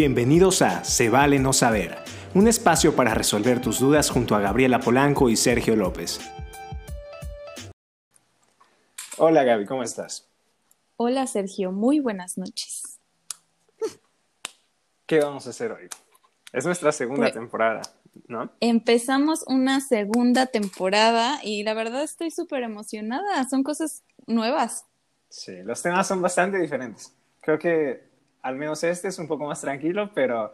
Bienvenidos a Se vale no saber, un espacio para resolver tus dudas junto a Gabriela Polanco y Sergio López. Hola Gaby, ¿cómo estás? Hola Sergio, muy buenas noches. ¿Qué vamos a hacer hoy? Es nuestra segunda Pues- temporada, ¿no? Empezamos una segunda temporada y la verdad estoy súper emocionada. Son cosas nuevas. Sí, los temas son bastante diferentes. Creo que al menos este es un poco más tranquilo, pero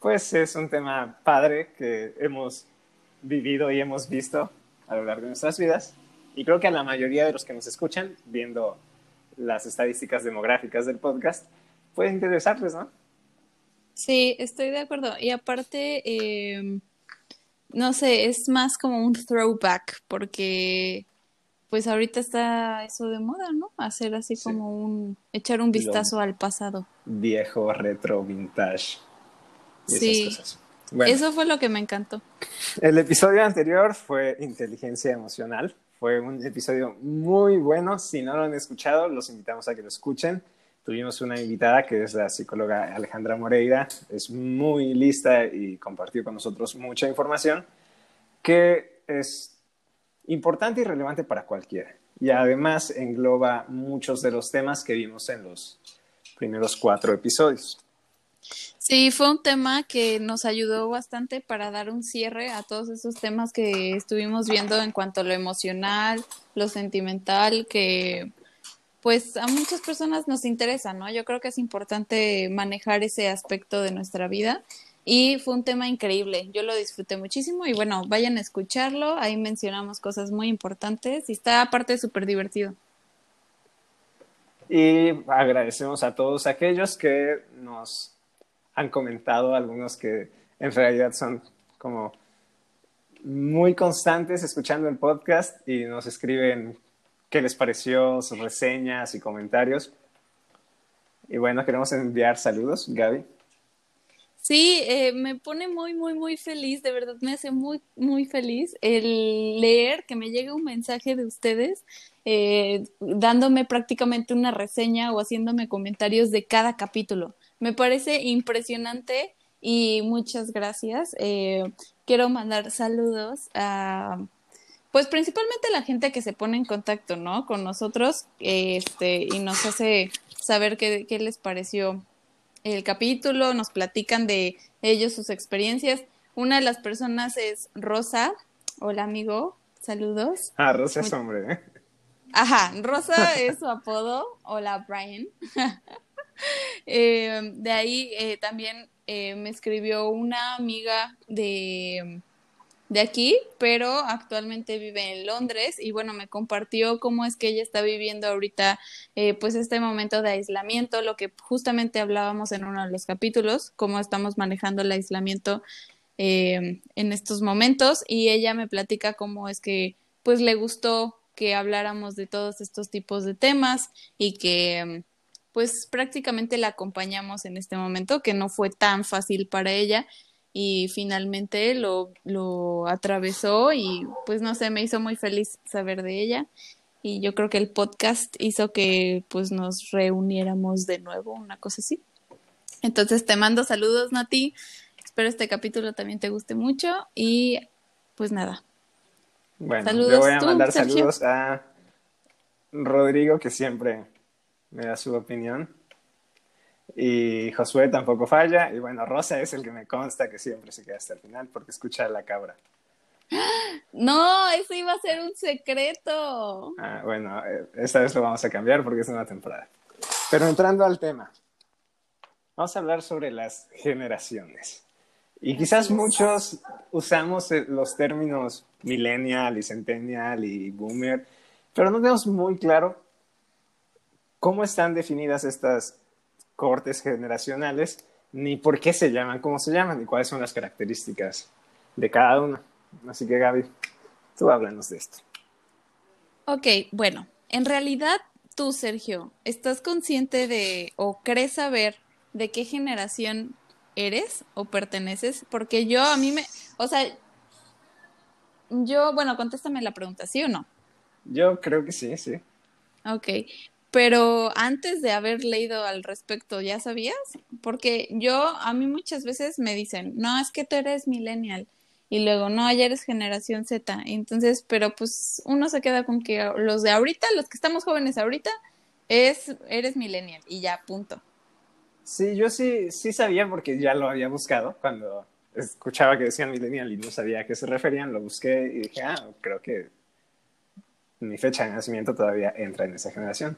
pues es un tema padre que hemos vivido y hemos visto a lo largo de nuestras vidas. Y creo que a la mayoría de los que nos escuchan, viendo las estadísticas demográficas del podcast, puede interesarles, ¿no? Sí, estoy de acuerdo. Y aparte, eh, no sé, es más como un throwback porque pues ahorita está eso de moda, ¿no? Hacer así Sí. como un, echar un vistazo al pasado. Viejo, retro, vintage y Sí. esas cosas. Bueno, Eso fue lo que me encantó. El episodio anterior fue inteligencia emocional. Fue un episodio muy bueno. Si no lo han escuchado, los invitamos a que lo escuchen. Tuvimos una invitada que es la psicóloga Alejandra Moreira. Es muy lista y compartió con nosotros mucha información que es importante y relevante para cualquiera. Y además engloba muchos de los temas que vimos en los primeros cuatro episodios. Sí, fue un tema que nos ayudó bastante para dar un cierre a todos esos temas que estuvimos viendo en cuanto a lo emocional, lo sentimental, que pues a muchas personas nos interesa, ¿no? Yo creo que es importante manejar ese aspecto de nuestra vida y fue un tema increíble. Yo lo disfruté muchísimo y bueno, vayan a escucharlo, ahí mencionamos cosas muy importantes y está aparte súper divertido. Y agradecemos a todos aquellos que nos han comentado, algunos que en realidad son como muy constantes escuchando el podcast y nos escriben qué les pareció, sus reseñas y comentarios. Y bueno, queremos enviar saludos, Gaby. Sí, eh, me pone muy, muy, muy feliz, de verdad me hace muy, muy feliz el leer que me llegue un mensaje de ustedes eh, dándome prácticamente una reseña o haciéndome comentarios de cada capítulo. Me parece impresionante y muchas gracias. Eh, quiero mandar saludos a, pues principalmente a la gente que se pone en contacto, ¿no? Con nosotros este, y nos hace saber qué, qué les pareció el capítulo, nos platican de ellos sus experiencias. Una de las personas es Rosa. Hola, amigo. Saludos. Ah, Rosa es hombre, ¿eh? Ajá, Rosa es su apodo. Hola, Brian. Eh, de ahí eh, también eh, me escribió una amiga de, de aquí, pero actualmente vive en Londres y bueno, me compartió cómo es que ella está viviendo ahorita eh, pues este momento de aislamiento, lo que justamente hablábamos en uno de los capítulos, cómo estamos manejando el aislamiento eh, en estos momentos y ella me platica cómo es que pues le gustó que habláramos de todos estos tipos de temas y que pues prácticamente la acompañamos en este momento, que no fue tan fácil para ella y finalmente lo, lo atravesó y pues no sé, me hizo muy feliz saber de ella y yo creo que el podcast hizo que pues nos reuniéramos de nuevo, una cosa así. Entonces te mando saludos, Nati. Espero este capítulo también te guste mucho y pues nada. Bueno, Saludos le voy a tú, mandar Sergio. saludos a Rodrigo, que siempre me da su opinión. Y Josué tampoco falla. Y bueno, Rosa es el que me consta que siempre se queda hasta el final porque escucha a la cabra. No, eso iba a ser un secreto. Ah, bueno, eh, esta vez lo vamos a cambiar porque es una temporada. Pero entrando al tema, vamos a hablar sobre las generaciones. Y quizás muchos usamos eh, los términos millennial y centennial y boomer, pero no tenemos muy claro cómo están definidas estas cortes generacionales, ni por qué se llaman como se llaman, y cuáles son las características de cada una. Así que Gaby, tú háblanos de esto. Ok, bueno, en realidad tú, Sergio, ¿estás consciente de o crees saber de qué generación eres o perteneces? Porque yo a mí me, o sea, yo, bueno, contéstame la pregunta, ¿sí o no? Yo creo que sí, sí. Ok, pero antes de haber leído al respecto, ¿ya sabías? Porque yo, a mí muchas veces me dicen, no, es que tú eres millennial. Y luego, no, ya eres generación Z. Entonces, pero pues uno se queda con que los de ahorita, los que estamos jóvenes ahorita, es, eres millennial y ya, punto. Sí, yo sí, sí sabía porque ya lo había buscado cuando escuchaba que decían millennial y no sabía a qué se referían, lo busqué y dije, ah, creo que mi fecha de nacimiento todavía entra en esa generación.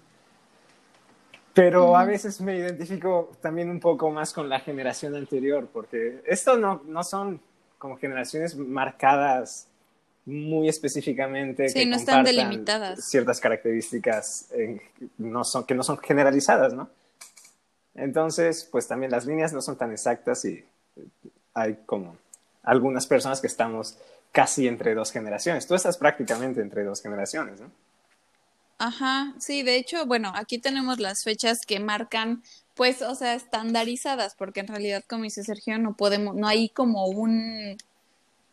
Pero a veces me identifico también un poco más con la generación anterior, porque esto no, no son como generaciones marcadas muy específicamente. Sí, no están delimitadas. Ciertas características no son, que no son generalizadas, ¿no? Entonces, pues también las líneas no son tan exactas y hay como algunas personas que estamos casi entre dos generaciones. Tú estás prácticamente entre dos generaciones, ¿no? Ajá, sí, de hecho, bueno, aquí tenemos las fechas que marcan, pues, o sea, estandarizadas, porque en realidad, como dice Sergio, no podemos, no hay como un,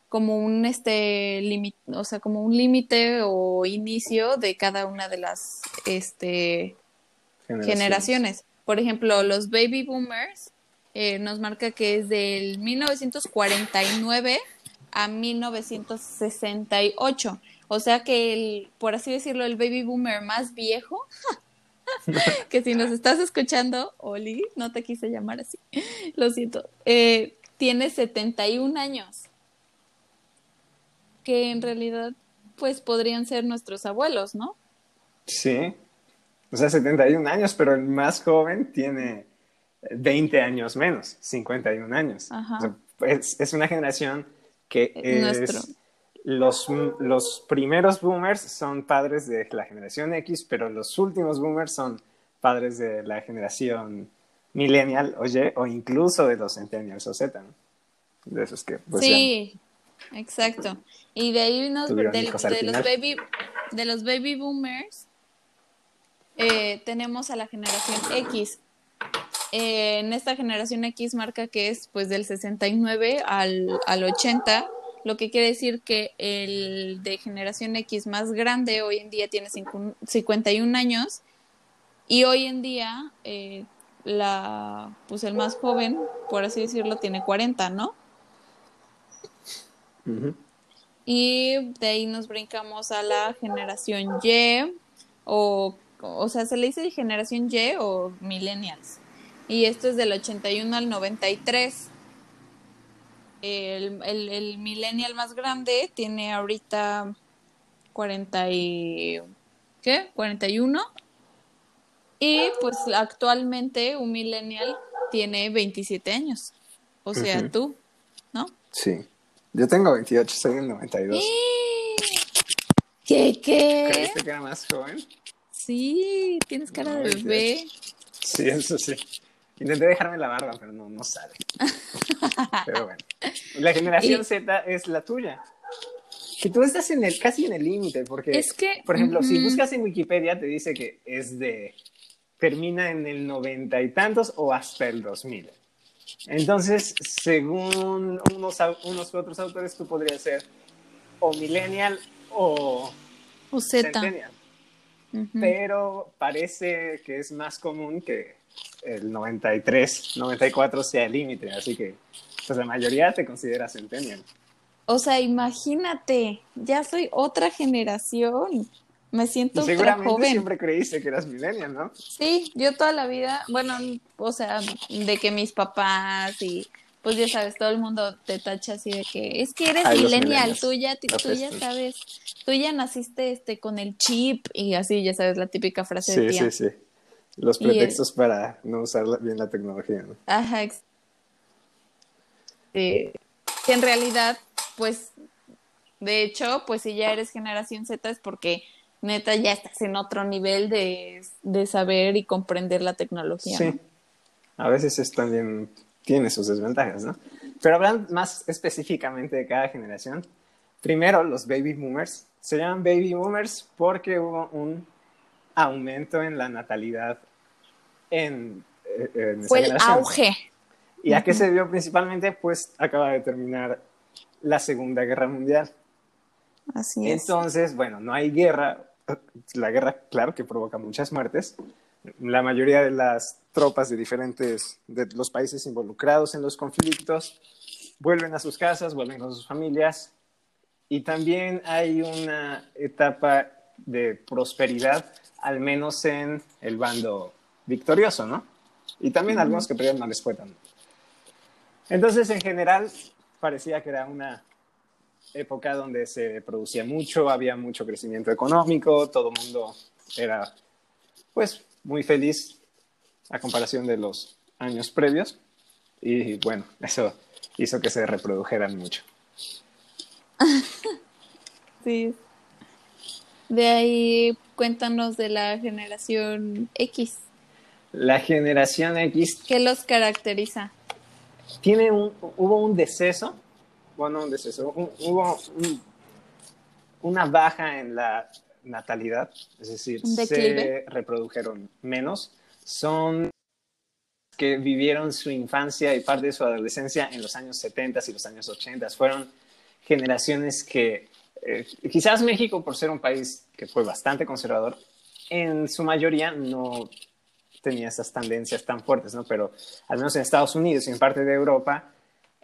como un, este, límite, o sea, como un límite o inicio de cada una de las, este, generaciones. Por ejemplo, los baby boomers eh, nos marca que es del 1949 a 1968. O sea que el, por así decirlo, el baby boomer más viejo, que si nos estás escuchando, Oli, no te quise llamar así, lo siento, eh, tiene 71 años. Que en realidad, pues podrían ser nuestros abuelos, ¿no? Sí. O sea, 71 años, pero el más joven tiene 20 años menos, 51 años. es, una generación que es... Los, los primeros boomers son padres de la generación X, pero los últimos boomers son padres de la generación millennial o Y, o incluso de los centennials o Z, De esos que... Pues, sí, exacto. Y de ahí nos... De, de, los baby, de los baby boomers eh, tenemos a la generación X, eh, en esta generación X marca que es pues del 69 al, al 80, lo que quiere decir que el de generación X más grande hoy en día tiene 51 años y hoy en día eh, la pues el más joven, por así decirlo, tiene 40, ¿no? Y de ahí nos brincamos a la generación Y o o sea, se le dice generación Y o millennials y esto es del 81 al 93. El, el, el millennial más grande tiene ahorita 40 y... ¿Qué? 41. Y pues actualmente un millennial tiene 27 años. O sea, tú, ¿no? Sí. Yo tengo 28, soy del 92. ¿Qué? ¿Qué? ¿Creíste que era más joven? Sí, tienes cara de bebé. Sí, eso sí. Intenté dejarme la barba, pero no, no sale. pero bueno. La generación Z es la tuya. Que tú estás en el, casi en el límite, porque, es que, por ejemplo, si buscas en Wikipedia, te dice que es de, termina en el noventa y tantos o hasta el 2000. Entonces, según unos, unos otros autores, tú podrías ser o millennial o, o Z. Centennial. Pero parece que es más común que el 93, 94 sea el límite, así que pues la mayoría te considera centennial. O sea, imagínate, ya soy otra generación. Me siento Seguramente joven. siempre creíste que eras millennial, ¿no? Sí, yo toda la vida, bueno, o sea, de que mis papás y pues ya sabes, todo el mundo te tacha así de que es que eres millennial, tú ya, tú ya sabes, tú ya naciste este con el chip y así, ya sabes, la típica frase de tía. Sí, sí, sí. Los pretextos para no usar bien la tecnología, ¿no? Ajá. Eh, que en realidad, pues, de hecho, pues si ya eres generación Z es porque neta ya estás en otro nivel de, de saber y comprender la tecnología. Sí. A veces es también tiene sus desventajas, ¿no? Pero hablando más específicamente de cada generación, primero los baby boomers. Se llaman baby boomers porque hubo un aumento en la natalidad en, eh, en Fue el auge. ¿Y a qué se debió principalmente? Pues acaba de terminar la Segunda Guerra Mundial. Así es. Entonces, bueno, no hay guerra, la guerra, claro que provoca muchas muertes. La mayoría de las tropas de diferentes, de los países involucrados en los conflictos, vuelven a sus casas, vuelven con sus familias. Y también hay una etapa de prosperidad, al menos en el bando victorioso, ¿no? Y también algunos que perdieron no les fue tan. Entonces, en general, parecía que era una época donde se producía mucho, había mucho crecimiento económico, todo el mundo era, pues, muy feliz a comparación de los años previos. Y bueno, eso hizo que se reprodujeran mucho. sí. De ahí cuéntanos de la generación X. La generación X. ¿Qué los caracteriza? Tiene un, hubo un deceso, bueno, un deceso, hubo una baja en la natalidad, es decir, se reprodujeron menos. Son que vivieron su infancia y parte de su adolescencia en los años 70 y los años 80. Fueron generaciones que eh, quizás México, por ser un país que fue bastante conservador, en su mayoría no tenía esas tendencias tan fuertes, ¿no? Pero al menos en Estados Unidos y en parte de Europa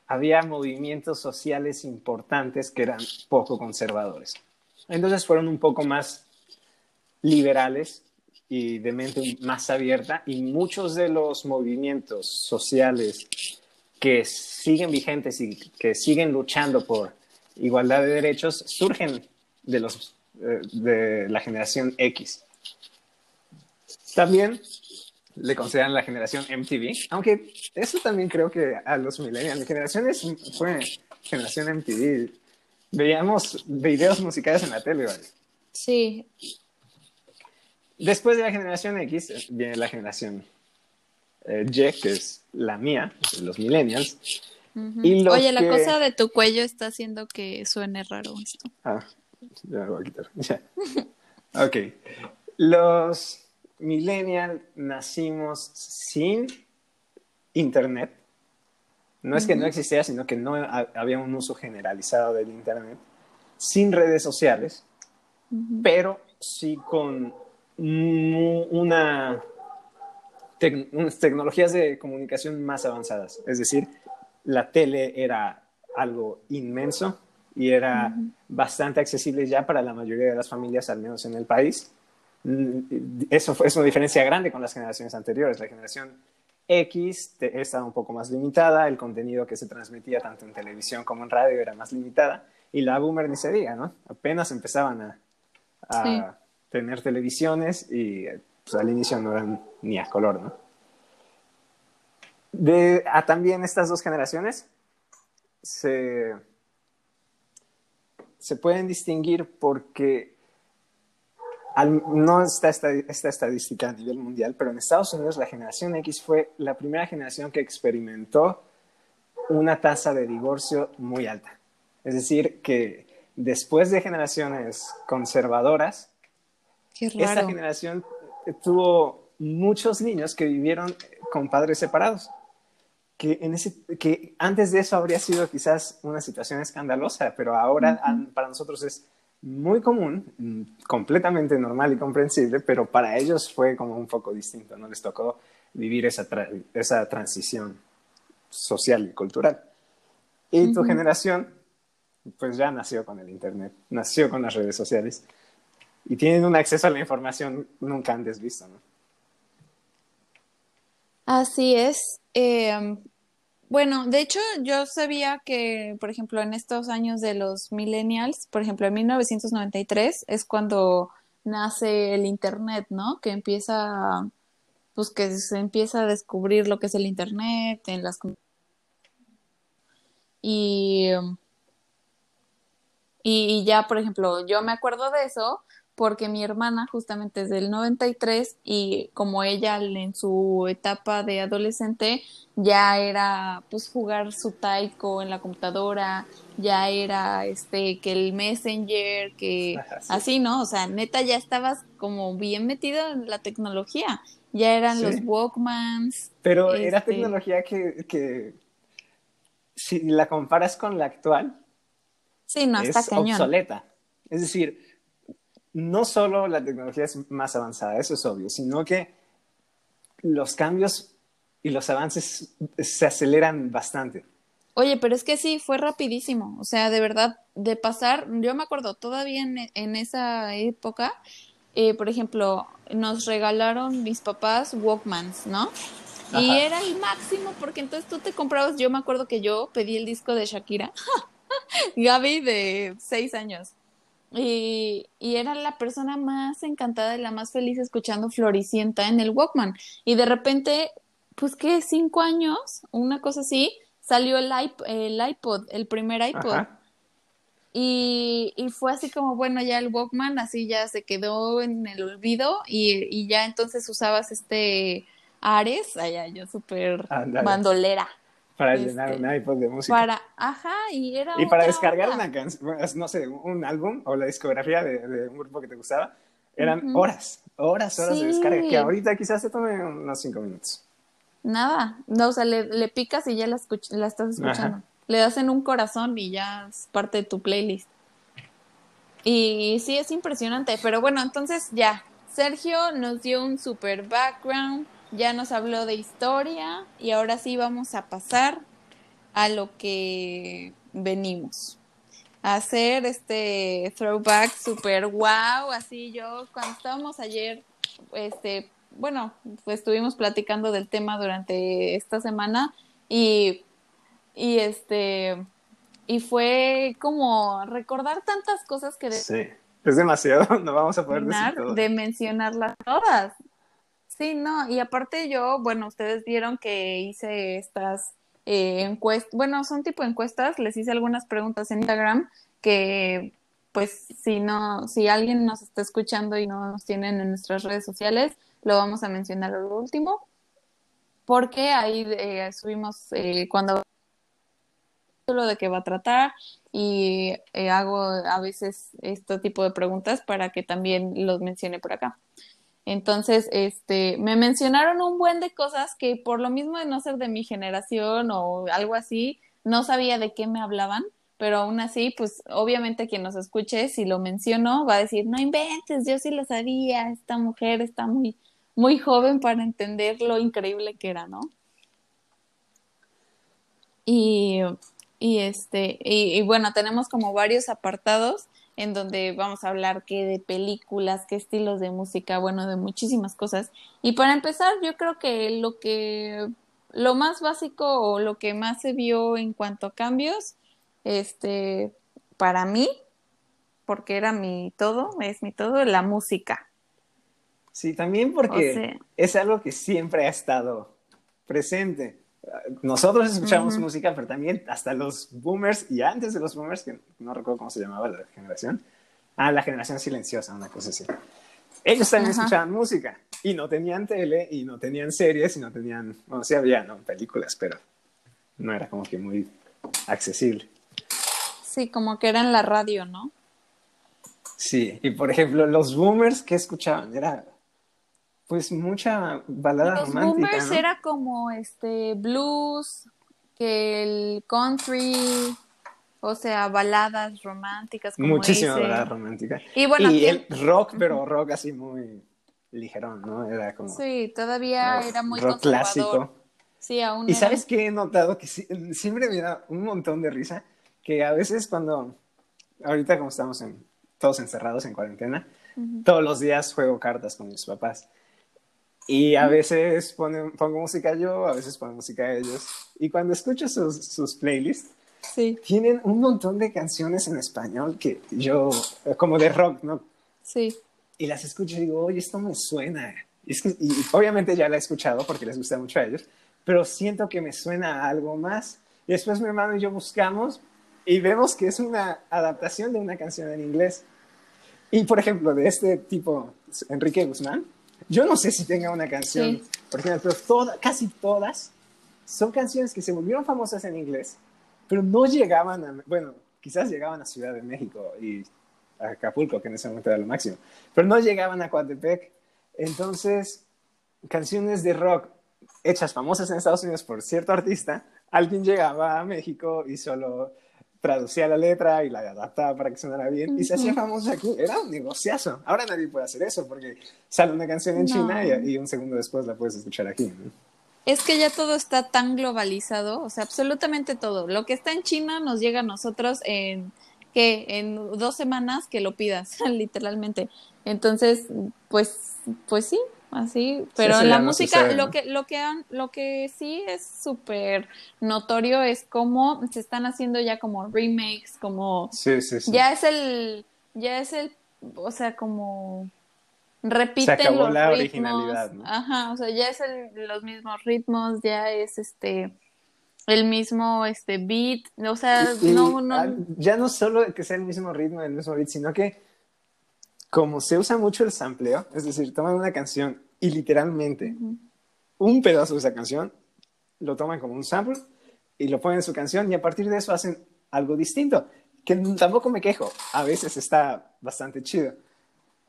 había movimientos sociales importantes que eran poco conservadores. Entonces fueron un poco más liberales y de mente más abierta y muchos de los movimientos sociales que siguen vigentes y que siguen luchando por igualdad de derechos surgen de, los, eh, de la generación X. También le consideran la generación MTV, aunque eso también creo que a los millennials, la generación fue generación MTV. Veíamos videos musicales en la tele, ¿vale? Sí, Después de la generación X eh, viene la generación eh, Y, que es la mía, los millennials. Oye, la cosa de tu cuello está haciendo que suene raro esto. Ah, ya me voy a quitar. ok. Los millennials nacimos sin internet. No es que no existiera, sino que no había un uso generalizado del internet. Sin redes sociales, pero sí con una unas tecnologías de comunicación más avanzadas. Es decir, la tele era algo inmenso y era bastante accesible ya para la mayoría de las familias, al menos en el país. Eso es una diferencia grande con las generaciones anteriores. La generación X estaba un poco más limitada, el contenido que se transmitía tanto en televisión como en radio era más limitada, y la boomer ni se diga, ¿no? Apenas empezaban a, tener televisiones y pues, al inicio no eran ni a color, ¿no? De, a también estas dos generaciones se, se pueden distinguir porque no está esta, esta, estadística a nivel mundial, pero en Estados Unidos la generación X fue la primera generación que experimentó una tasa de divorcio muy alta. Es decir, que después de generaciones conservadoras, esta generación tuvo muchos niños que vivieron con padres separados. Que, en ese, que antes de eso habría sido quizás una situación escandalosa, pero ahora para nosotros es muy común, mm, completamente normal y comprensible, pero para ellos fue como un poco distinto, ¿no? Les tocó vivir esa, esa transición social y cultural. Y tu generación, pues ya nació con el Internet, nació con las redes sociales y tienen un acceso a la información nunca antes visto, ¿no? Así es. Em, bueno, de hecho, yo sabía que, por ejemplo, en estos años de los millennials, por ejemplo, en 1993 es cuando nace el Internet, ¿no? Que empieza, pues que se empieza a descubrir lo que es el Internet en las... Y, y ya, por ejemplo, yo me acuerdo de eso porque mi hermana justamente es del 93 y como ella en su etapa de adolescente ya era pues jugar su taiko en la computadora, ya era este que el Messenger, que así, ¿no? O sea, neta ya estabas como bien metida en la tecnología. Ya eran los Walkmans. Pero era este tecnología que, que si la comparas con la actual, sí, no, está es obsoleta. Es decir, no solo la tecnología es más avanzada, eso es obvio, sino que los cambios y los avances se aceleran bastante. Oye, pero es que sí, fue rapidísimo. O sea, de verdad, de pasar, yo me acuerdo todavía en, esa época, eh, por ejemplo, nos regalaron mis papás Walkmans, ¿no? Y era el máximo porque entonces tú te comprabas, yo me acuerdo que yo pedí el disco de Shakira, Gaby de seis años. Y, y, era la persona más encantada y la más feliz escuchando Floricienta en el Walkman. Y de repente, pues que cinco años, una cosa así, salió el, el iPod, el primer iPod. Y, y, fue así como, bueno, ya el Walkman así ya se quedó en el olvido y, y ya entonces usabas este Ares, allá yo súper bandolera. Para llenar un este, iPod de música. Para, ajá, y era. Y para descargar una canción, no sé, un álbum o la discografía de, un grupo que te gustaba, eran horas, horas, horas de descarga, que ahorita quizás se tome unos cinco minutos. Nada, no, o sea, le, le picas y ya la, la estás escuchando. Le das en un corazón y ya es parte de tu playlist. Y sí, es impresionante, pero bueno, entonces ya, Sergio nos dio un super background ya nos habló de historia y ahora sí vamos a pasar a lo que venimos. A hacer este throwback super wow, así yo cuando estábamos ayer, este, bueno, pues estuvimos platicando del tema durante esta semana y, y este, y fue como recordar tantas cosas que... sí, es demasiado, no vamos a poder decir De mencionarlas todas. Sí, no, y aparte yo, bueno, ustedes vieron que hice estas eh, encuestas, bueno, son tipo encuestas, les hice algunas preguntas en Instagram que pues si no, si alguien nos está escuchando y no nos tienen en nuestras redes sociales, lo vamos a mencionar al último, porque ahí eh, subimos eh, cuando lo de qué va a tratar y eh, hago a veces este tipo de preguntas para que también los mencione por acá. Entonces, este, me mencionaron un buen de cosas que por lo mismo de no ser de mi generación o algo así, no sabía de qué me hablaban, pero aún así, pues obviamente quien nos escuche, si lo menciono, va a decir, no inventes, yo sí lo sabía, esta mujer está muy, muy joven para entender lo increíble que era, ¿no? Y, y este, y bueno, tenemos como varios apartados en donde vamos a hablar qué de películas, qué estilos de música, bueno, de muchísimas cosas. Y para empezar, yo creo que lo que lo más básico o lo que más se vio en cuanto a cambios, este, para mí, porque era mi todo, es mi todo, la música. Sí, también porque es algo que siempre ha estado presente nosotros escuchamos música, pero también hasta los boomers y antes de los boomers, que no recuerdo cómo se llamaba la generación, ah, la generación silenciosa, una cosa así. Ellos también escuchaban música y no tenían tele y no tenían series y no tenían, bueno, sí había, ¿no? Películas, pero no era como que muy accesible. Sí, como que era en la radio, ¿no? Sí, y por ejemplo, los boomers, ¿qué escuchaban? Era pues mucha balada Los romántica. Boomers era como este blues, que el country, o sea, baladas románticas. Como Muchísima balada romántica. Y bueno, y el rock, pero rock así muy ligerón, ¿no? Era como. Sí, todavía era muy rock clásico. Sí, aún. Y sabes qué he notado que siempre me da un montón de risa que a veces cuando ahorita como estamos en, todos encerrados en cuarentena, todos los días juego cartas con mis papás. Y a veces pongo música yo, a veces pongo música ellos. Y cuando escucho sus, sus playlists, sí. tienen un montón de canciones en español que yo, como de rock, ¿no? Sí. Y las escucho y digo, oye, esto me suena. Y, es que, y obviamente ya la he escuchado porque les gusta mucho a ellos, pero siento que me suena a algo más. Y después mi hermano y yo buscamos y vemos que es una adaptación de una canción en inglés. Y por ejemplo, de este tipo, Enrique Guzmán, yo no sé si tenga una canción original, pero casi todas son canciones que se volvieron famosas en inglés, pero no llegaban a, bueno, quizás llegaban a Ciudad de México y a Acapulco, que en ese momento era lo máximo, pero no llegaban a Coatepec. Entonces, canciones de rock hechas famosas en Estados Unidos por cierto artista, alguien llegaba a México y solo traducía la letra y la adaptaba para que sonara bien y se hacía famosa aquí. Era un negociazo. Ahora nadie puede hacer eso porque sale una canción en China y, y, un segundo después la puedes escuchar aquí. ¿no? Es que ya todo está tan globalizado, o sea, absolutamente todo. Lo que está en China nos llega a nosotros en que en dos semanas que lo pidas, literalmente. Entonces, pues, pues sí, así. Pero la música, lo que, lo que han, lo que sí es súper notorio es cómo se están haciendo ya como remakes, como sí, sí, sí. ya es el, ya es el, o sea, como repiten Se acabó los la ritmos. originalidad, ¿no? Ajá, o sea, ya es el- los mismos ritmos, ya es este el mismo este beat, o sea, Y- no, no, ah, ya no solo que sea el mismo ritmo, el mismo beat, sino que como se usa mucho el sampleo, es decir, toman una canción y literalmente un pedazo de esa canción lo toman como un sample y lo ponen en su canción y a partir de eso hacen algo distinto, que tampoco me quejo, a veces está bastante chido,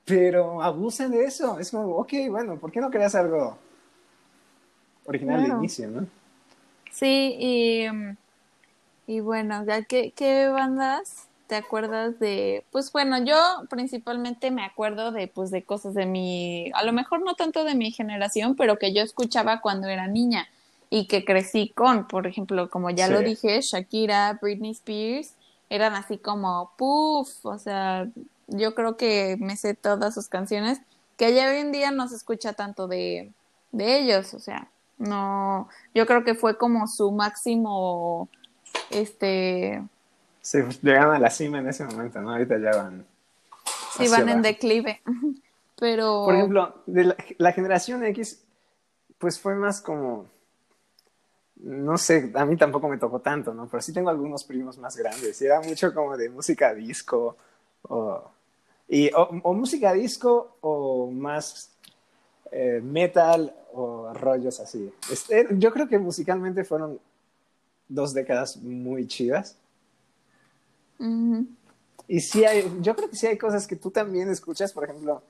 pero abusan de eso, es como, ok, bueno, ¿por qué no creas algo original de inicio, no? Sí, y, y bueno, ya que, ¿qué bandas te acuerdas de? Pues bueno, yo principalmente me acuerdo de, pues, de cosas de mi, a lo mejor no tanto de mi generación, pero que yo escuchaba cuando era niña y que crecí con, por ejemplo, como ya lo dije, Shakira, Britney Spears, eran así como, puff, o sea, yo creo que me sé todas sus canciones, que ya hoy en día no se escucha tanto de, de ellos, o sea, no, yo creo que fue como su máximo, este, Sí, pues, llegaron a la cima en ese momento, ¿no? Ahorita ya van. sí van en abajo. declive, pero, Por ejemplo, de la, la generación X, pues fue más como. No sé, a mí tampoco me tocó tanto, ¿no? Pero sí tengo algunos primos más grandes. Y era mucho como de música disco o, y, o, o música disco o más eh, metal o rollos así. Este, yo creo que musicalmente fueron dos décadas muy chidas. Ujú, Y sí hay, yo creo que sí hay cosas que tú también escuchas, por ejemplo,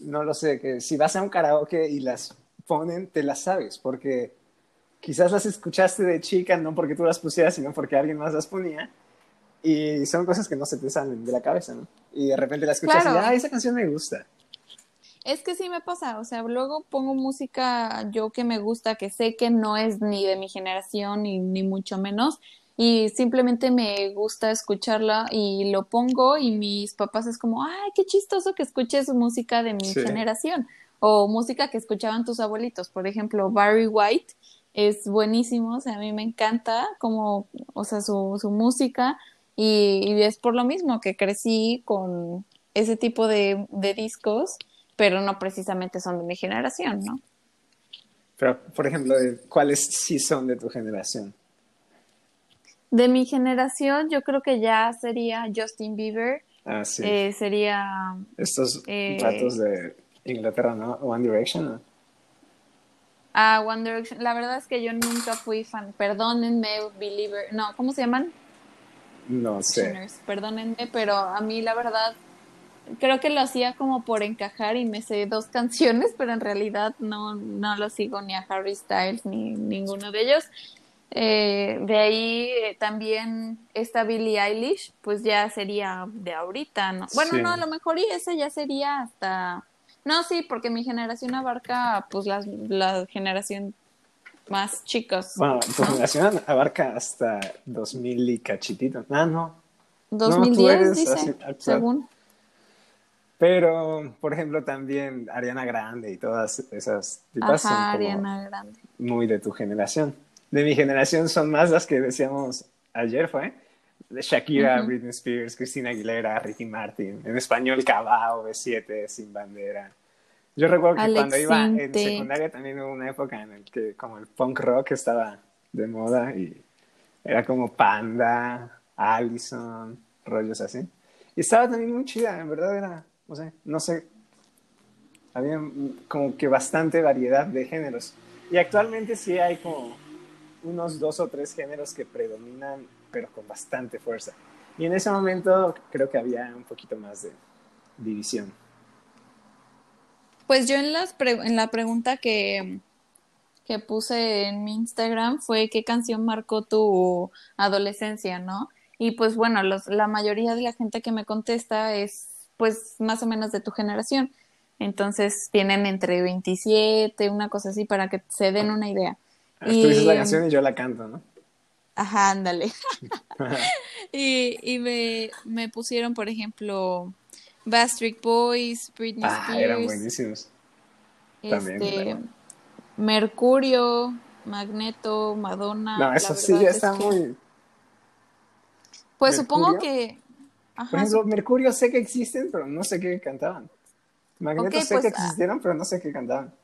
no lo sé, que si vas a un karaoke y las ponen, te las sabes, porque quizás las escuchaste de chica, no porque tú las pusieras, sino porque alguien más las ponía. Y son cosas que no se te salen de la cabeza, ¿no? Y de repente la escuchas Claro. y, ah, esa canción me gusta. Es que sí me pasa, o sea, luego pongo música yo que me gusta, que sé que no es ni de mi generación ni, ni mucho menos, y simplemente me gusta escucharla y lo pongo y mis papás es como, ay, qué chistoso que escuches música de mi Sí. generación o música que escuchaban tus abuelitos. Por ejemplo, Barry White es buenísimo, o sea, a mí me encanta como, o sea, su, su música y, y es por lo mismo que crecí con ese tipo de, de discos pero no precisamente son de mi generación, ¿no? Pero, por ejemplo, ¿cuáles sí son de tu generación? De mi generación, yo creo que ya sería Justin Bieber, Ah, sí. eh, sería Estos eh, ratos de Inglaterra, ¿no? One Direction, ¿no? ah, One Direction. La verdad es que yo nunca fui fan. Perdónenme, Believer. No, ¿cómo se llaman? No sé. Perdónenme, pero a mí la verdad creo que lo hacía como por encajar y me sé dos canciones, pero en realidad no, no lo sigo ni a Harry Styles ni ninguno de ellos. Eh, de ahí eh, también esta Billie Eilish, pues ya sería de ahorita, ¿no? Bueno, Sí. no, a lo mejor y esa ya sería hasta... No, sí, porque mi generación abarca pues la, la generación más chicos. Bueno, tu generación abarca hasta 2000 y cachitito. Ah, no. tú 2010, eres dice, así, según. Pero, por ejemplo, también Ariana Grande y todas esas tipas son Ajá, como Ariana Grande. muy de tu generación. De mi generación son más las que decíamos ayer, ¿fue? De Shakira. Britney Spears, Cristina Aguilera, Ricky Martin. En español, Cabao, B7, Sin Bandera. Yo recuerdo que Alex cuando iba en secundaria también hubo una época en la que como el punk rock estaba de moda y era como Panda, Allison, rollos así. Y estaba también muy chida, en verdad era, no sé, no sé, había como que bastante variedad de géneros. Y actualmente sí hay como unos dos o tres géneros que predominan, pero con bastante fuerza. Y en ese momento creo que había un poquito más de división. Pues yo en, las pre- en la pregunta que, que puse en mi Instagram fue qué canción marcó tu adolescencia, ¿no? Y pues bueno, los, la mayoría de la gente que me contesta es pues más o menos de tu generación. Entonces tienen entre 27, una cosa así, para que se den una idea. Ah, tú dices la canción y yo la canto, ¿no? Ajá, ándale. y y me, me pusieron, por ejemplo, Bastric Boys, Britney ah, Spears. eran buenísimos. También, este, claro. Mercurio, Magneto, Madonna. No, eso sí ya es está que- muy... Pues supongo que. Por ejemplo, Mercurio sé que existen, pero no sé qué cantaban. Magneto sé pues, que ah. existieron, pero no sé qué cantaban.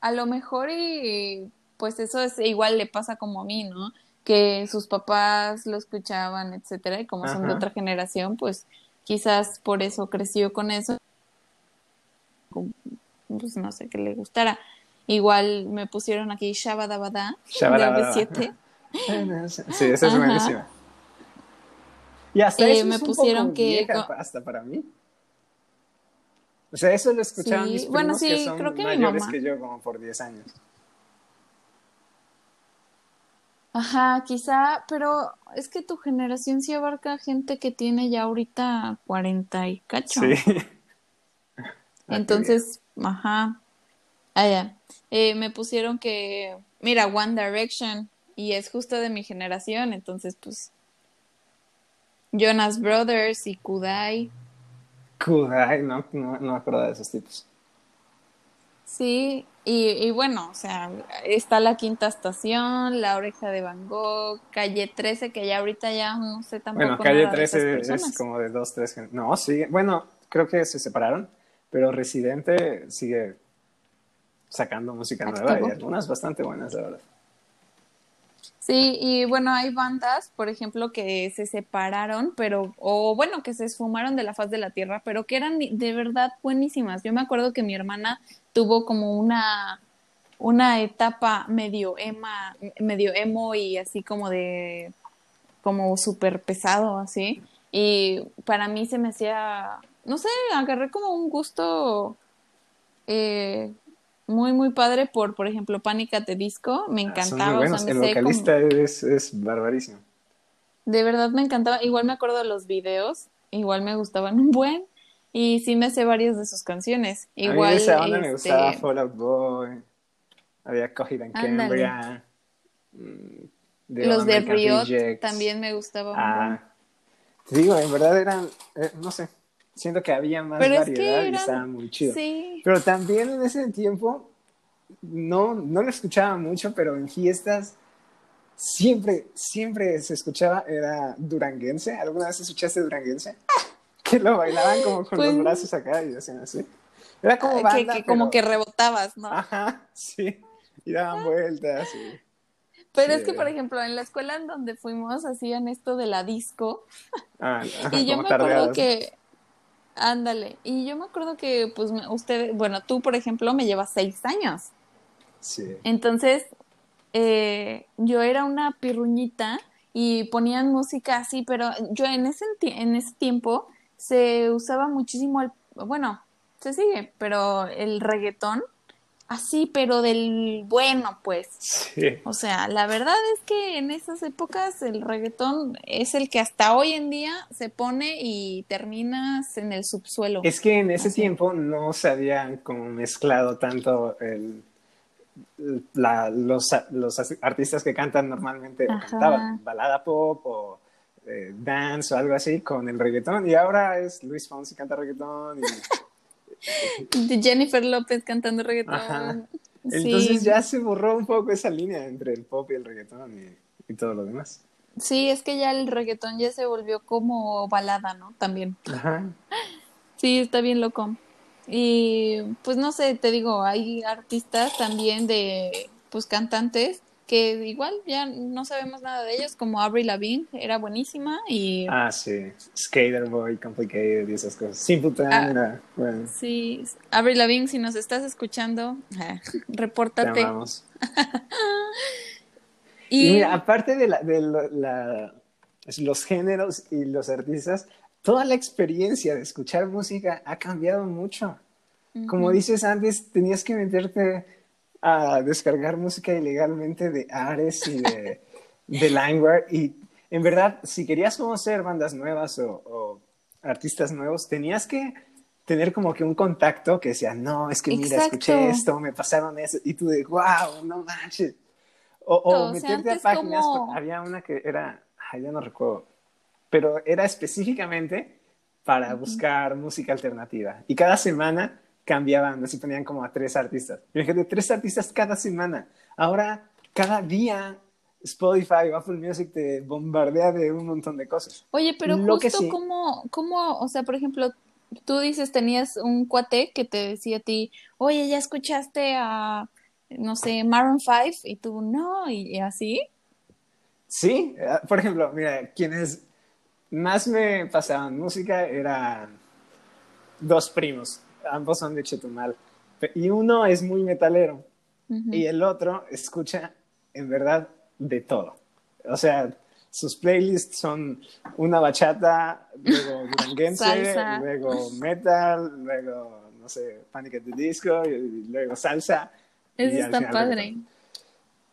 a lo mejor y pues eso es igual le pasa como a mí, ¿no? Que sus papás lo escuchaban, etcétera, y como son de otra generación, pues quizás por eso creció con eso. Pues no sé qué le gustara. Igual me pusieron aquí Shabadabada de Shabadabada. B7. Sí, esa es buenísima. Y hasta Eh, eso me es un pusieron poco que vieja hasta para mí. O sea, eso lo escuchaban Sí, mis primos bueno, que sí, son creo que mi mayores mamá. que yo, como por 10 años. Ajá, quizá, pero es que tu generación sí abarca gente que tiene ya ahorita 40 y cacho. Sí. Ah, Entonces, ajá. Ah, ya. Eh, me pusieron que, mira, One Direction, y es justo de mi generación, entonces, pues, Jonas Brothers y Kudai. Kudai, no, no, no me acuerdo de esos tipos. Sí, y, y bueno, o sea, está la quinta estación, la oreja de Van Gogh, calle 13, que ya ahorita ya no sé tampoco Bueno, Calle nada de esas 13 es como de dos, tres. No, sí. Bueno, creo que se separaron, pero Residente sigue sacando música nueva Activo. y algunas bastante buenas, la verdad. Sí, y bueno, hay bandas, por ejemplo, que se separaron, pero, o bueno, que se esfumaron de la faz de la tierra, pero que eran de verdad buenísimas. Yo me acuerdo que mi hermana tuvo como una, una etapa medio ema, medio emo y así como de, como súper pesado, así. Y para mí se me hacía, no sé, agarré como un gusto eh, muy, muy padre por, por ejemplo, Panic! at the Disco. Me Ah, son encantaba, o sea, me El como- vocalista es, es barbarísimo. de verdad me encantaba. Igual me acuerdo de los videos, igual me gustaban un buen. Y sí me sé varias de sus canciones. a mí Igual, de esa onda me este, gustaba Fallout Boy, había Cogida en. Cambria, mm, los de Riot también me gustaban Ah, te digo, en verdad eran, eh, no sé, siento que había más Pero es variedad y estaba muy chido. Sí, Pero también en ese tiempo, no, no lo escuchaba mucho, pero en fiestas siempre, siempre se escuchaba, era duranguense. ¿Alguna vez escuchaste duranguense? Que lo bailaban como con Pues- los brazos acá y hacían así. Era como que, banda, que como que rebotabas, ¿no? Ajá, sí. Y daban vueltas. y- Pero sí. es que, por ejemplo, en la escuela en donde fuimos hacían esto de la disco. Ah, ajá, Y yo me acuerdo que, ándale, y yo me acuerdo que, pues, me- usted, bueno, tú, por ejemplo, me llevas seis años. Sí. Entonces, eh, yo era una pirruñita y ponían música así, pero yo en ese, en ese tiempo se usaba muchísimo el, bueno, se sigue, pero el reggaetón, así, pero del bueno, pues. Sí. O sea, la verdad es que en esas épocas el reggaetón es el que hasta hoy en día se pone y terminas en el subsuelo. Es que en ese Así. tiempo no se habían como mezclado tanto el, la- los, los artistas que cantan normalmente o cantaban balada pop o eh, dance o algo así con el reggaetón y ahora es Luis Fonsi canta reggaetón y Jennifer López cantando reggaetón. Ajá. Sí. entonces ya se borró un poco esa línea entre el pop y el reggaetón y, y todo lo demás. Sí, es que ya el reggaetón ya se volvió como balada, ¿no? También. Ajá. Sí, está bien loco. Y pues no sé, te digo, hay artistas también de, pues cantantes que igual ya no sabemos nada de ellos, como Avril Lavigne, era buenísima y Ah, sí. Skater Boy, Complicated y esas cosas. Simpleton Ah. era, bueno, sí, Avril Lavigne, si nos estás escuchando, te repórtate. amamos. Y, Y mira, aparte de, la, de la- los géneros y los artistas, toda la experiencia de escuchar música ha cambiado mucho. Como dices antes, tenías que meterte a descargar música ilegalmente de Ares y de, de Langware y en verdad, si querías conocer bandas nuevas o, artistas nuevos, tenías que tener como que un contacto que decía, no, es que mira, escuché esto, me pasaron eso, y tú de, wow, no manches. O, meterte a páginas, había una que era, ay, ya no recuerdo, pero era específicamente para buscar música alternativa. Y cada semana cambiaban, así ponían como a tres artistas. Y de tres artistas cada semana. Ahora, cada día Spotify o Apple Music te bombardea de un montón de cosas. Oye, pero justo como, como, o sea, por ejemplo, tú dices tenías un cuate que te decía a ti, oye, ya escuchaste a, no sé, Maroon 5 y tú no, y, así. Sí, eh, por ejemplo, mira, quienes más me pasaban música eran dos primos, ambos son de Chetumal, y uno es muy metalero y el otro escucha en verdad de todo. O sea, sus playlists son una bachata, luego duranguense, luego metal, luego, no sé, Panic at the Disco, y luego salsa. Eso está padre.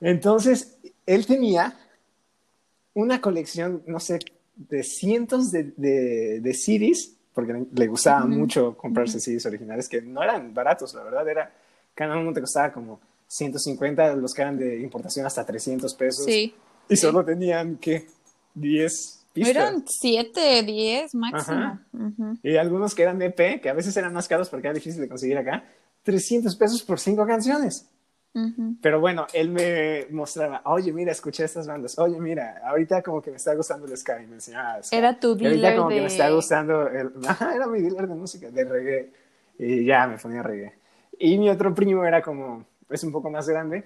Entonces, él tenía una colección, no sé, de cientos de, de, CDs, porque le gustaba mucho comprarse CDs originales, que no eran baratos, la verdad, era, cada uno te costaba como 150, los que eran de importación hasta 300 pesos. Sí. Y solo tenían, ¿qué? 10 pistas. Eran 7, 10 máximo. Y algunos que eran de EP, que a veces eran más caros porque era difícil de conseguir acá, 300 pesos por 5 canciones. Pero bueno, él me mostraba, oye, mira, escuché estas bandas, oye, mira, ahorita como que me está gustando el Sky, me enseñaba Era tu dealer ahorita como que me está gustando, el... Ajá, era mi dealer de música, de reggae, y ya me ponía reggae. Y mi otro primo era como, es un poco más grande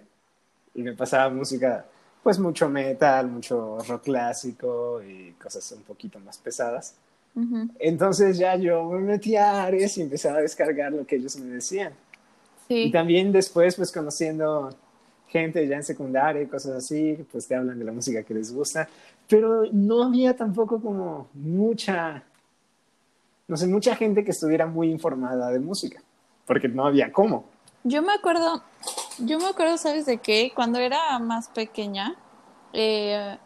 y me pasaba música, pues mucho metal, mucho rock clásico y cosas un poquito más pesadas. Entonces ya yo me metí a Ares y empezaba a descargar lo que ellos me decían. Y también después, pues conociendo gente ya en secundaria y cosas así, pues te hablan de la música que les gusta, pero no había tampoco como mucha, no sé, mucha gente que estuviera muy informada de música, porque no había cómo. Yo me acuerdo, yo me acuerdo, ¿sabes de qué? Cuando era más pequeña, eh,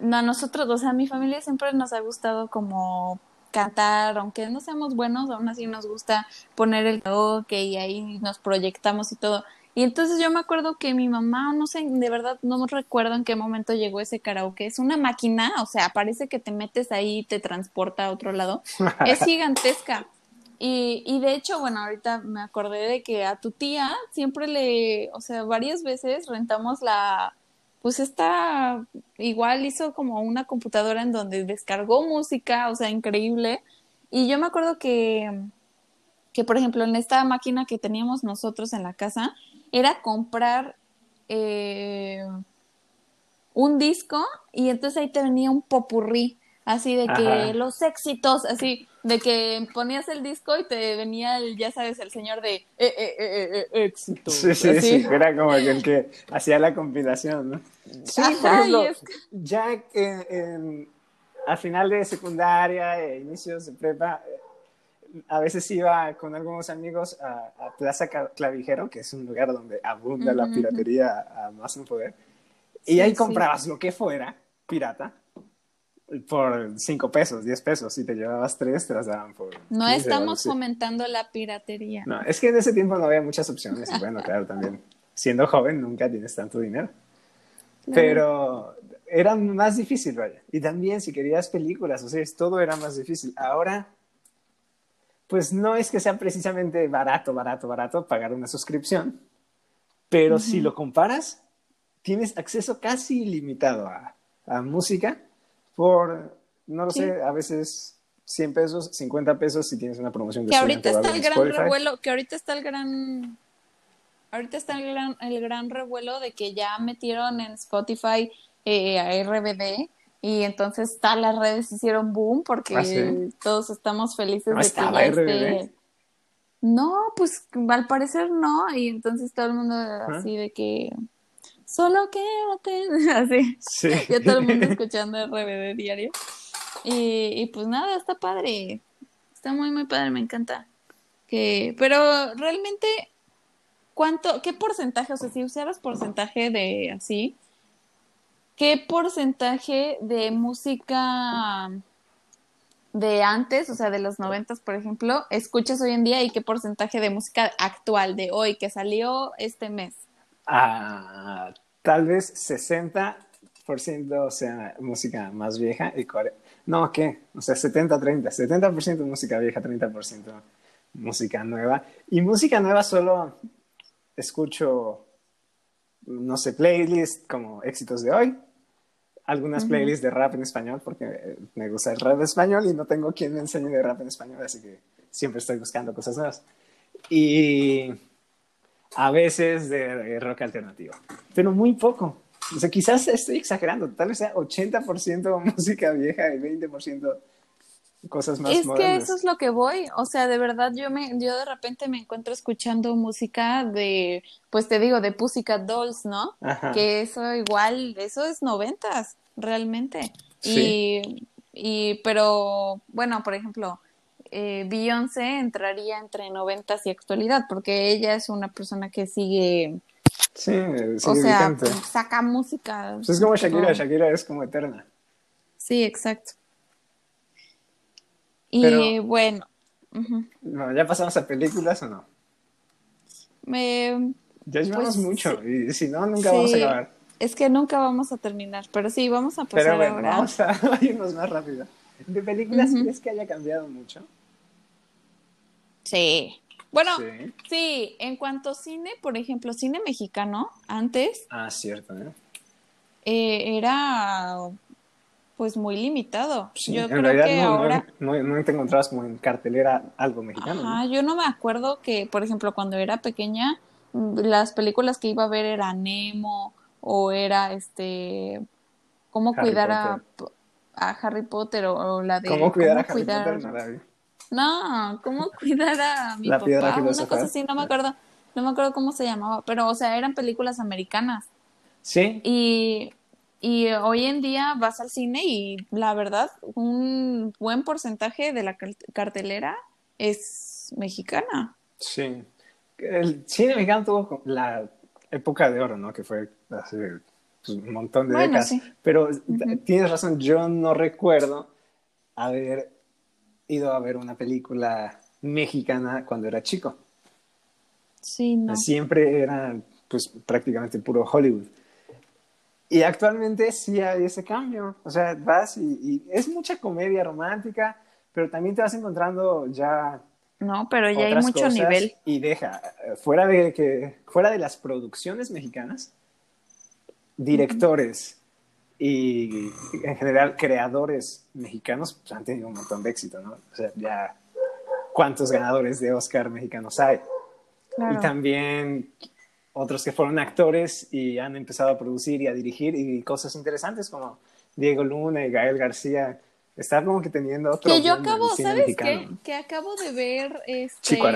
a nosotros, o sea, a mi familia siempre nos ha gustado como cantar, aunque no seamos buenos, aún así nos gusta poner el karaoke y ahí nos proyectamos y todo. Y entonces yo me acuerdo que mi mamá, no sé, de verdad no recuerdo en qué momento llegó ese karaoke. Es una máquina, o sea, parece que te metes ahí y te transporta a otro lado. es gigantesca. Y, y de hecho, bueno, ahorita me acordé de que a tu tía siempre le, o sea, varias veces rentamos la, pues esta, igual hizo como una computadora en donde descargó música, o sea, increíble. Y yo me acuerdo que, que por ejemplo, en esta máquina que teníamos nosotros en la casa, era comprar eh, un disco y entonces ahí te venía un popurrí, así de que los éxitos, así de que ponías el disco y te venía el, ya sabes, el señor de eh, eh, eh, éxito. Sí, sí, sí, era como el que hacía la compilación, ¿no? Sí, por ejemplo, ya en, a final de secundaria, e inicios de prepa, a veces iba con algunos amigos a, Plaza Clavijero, que es un lugar donde abunda la piratería a más no poder, y ahí comprabas lo que fuera, pirata, por 5 pesos, 10 pesos. Si te llevabas 3, te las daban por. No estamos fomentando la piratería. No, es que en ese tiempo no había muchas opciones. Y bueno, claro, también siendo joven nunca tienes tanto dinero. Pero era más difícil, vaya. Y también si querías películas, o sea, todo era más difícil. Ahora, pues no es que sea precisamente barato, barato, barato pagar una suscripción. Pero si lo comparas, tienes acceso casi ilimitado a, a música por, no lo sé, a veces 100 pesos, 50 pesos si tienes una promoción de Que ahorita está el gran revuelo, que ahorita está el gran ahorita está el gran, el gran revuelo de que ya metieron en Spotify eh, a RBD y entonces todas las redes hicieron boom porque ¿Ah, todos estamos felices de que RBD? No, pues al parecer no y entonces todo el mundo así de que solo quédate, así. Sí. Ya todo el mundo escuchando RBD diario. Y, y, pues nada, está padre. Está muy, muy padre, me encanta. Que, pero realmente, ¿cuánto, qué porcentaje, o sea, si usaras porcentaje de así, ¿qué porcentaje de música de antes, o sea, de los noventas, por ejemplo, escuchas hoy en día y qué porcentaje de música actual de hoy que salió este mes? Ah, tal vez 60% sea música más vieja y 40... No, ¿qué? O sea, 70-30. 70%, música vieja, 30% música nueva. Y música nueva solo escucho, no sé, playlists como éxitos de hoy, algunas playlists de rap en español porque me gusta el rap en español y no tengo quien me enseñe de rap en español, así que siempre estoy buscando cosas nuevas. Y a veces de, rock alternativo, pero muy poco. O sea, quizás estoy exagerando, tal vez sea 80% música vieja y 20% cosas más es que eso es lo que voy. O sea de verdad yo me yo de repente me encuentro escuchando música de pues te digo de Pussycat Dolls no que eso igual eso es noventas realmente. Y y pero bueno por ejemplo eh, Beyoncé entraría entre noventas y actualidad porque ella es una persona que sigue sí, sigue o sea saca música pues es como Shakira Shakira es como eterna sí exacto y bueno. ¿Ya pasamos a películas o no? Me, ya llevamos pues, mucho y si no, nunca vamos a acabar. Es que nunca vamos a terminar, pero sí, vamos a pasar pero bueno, ahora. Vamos a irnos más rápido. ¿De películas crees que haya cambiado mucho? Sí. Bueno, sí. en cuanto a cine, por ejemplo, cine mexicano, antes. Ah, cierto, ¿eh? eh era pues muy limitado. Sí, yo en creo realidad que no, ahora... no, no, te encontrabas como en cartelera algo mexicano. Ajá, yo no me acuerdo que, por ejemplo, cuando era pequeña, mm, las películas que iba a ver era Nemo o era este cómo cuidar a, a, Harry Potter o, la de cómo cuidar a Harry Potter no, cómo cuidar a mi papá, una cosa así, no me acuerdo, no me acuerdo cómo se llamaba, pero o sea, eran películas americanas. Sí. Y y hoy en día vas al cine y la verdad, un buen porcentaje de la cartelera es mexicana. Sí. El cine mexicano tuvo la época de oro, ¿no? Que fue hace pues, un montón de décadas. Pero tienes razón, yo no recuerdo haber ido a ver una película mexicana cuando era chico. Sí, no. Siempre era pues prácticamente puro Hollywood. Y actualmente sí hay ese cambio. O sea, vas y, es mucha comedia romántica, pero también te vas encontrando ya. No, pero ya hay mucho nivel. Y deja, fuera de que, fuera de las producciones mexicanas, directores y en general creadores mexicanos pues, han tenido un montón de éxito, ¿no? O sea, ya cuántos ganadores de Oscar mexicanos hay. Y también otros que fueron actores y han empezado a producir y a dirigir y cosas interesantes como Diego Luna y Gael García. Está como que teniendo otro. Que yo acabo, ¿sabes qué? Que acabo de ver este. Chico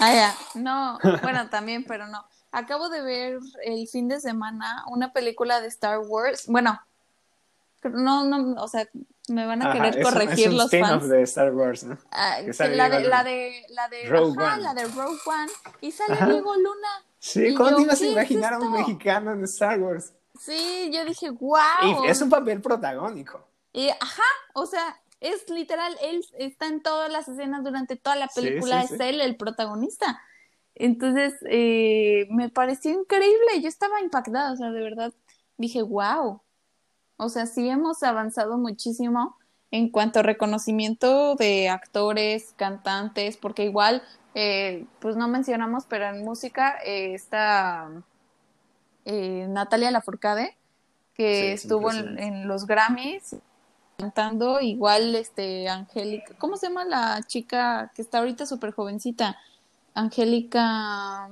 Ah, ya. No, bueno, también, pero no. Acabo de ver el fin de semana una película de Star Wars. Bueno, no, no, o sea, me van a querer corregir los fans. de Star Wars, ¿no? Ah, la, de, la de, la de, Rogue One. la de Rogue One. Y sale Diego Luna. Sí, ¿cómo te ibas a imaginar a un mexicano en Star Wars? Sí, yo dije, wow. Y es un papel protagónico. Y, ajá, o sea, es literal, él está en todas las escenas durante toda la película, es él el protagonista. Entonces, eh, me pareció increíble, yo estaba impactada, o sea, de verdad, dije, wow. O sea, sí hemos avanzado muchísimo en cuanto a reconocimiento de actores, cantantes, porque igual, eh, pues no mencionamos, pero en música eh, está Natalia Lafourcade, que estuvo en, los Grammys cantando, igual este Angélica, ¿cómo se llama la chica que está ahorita súper jovencita? Angélica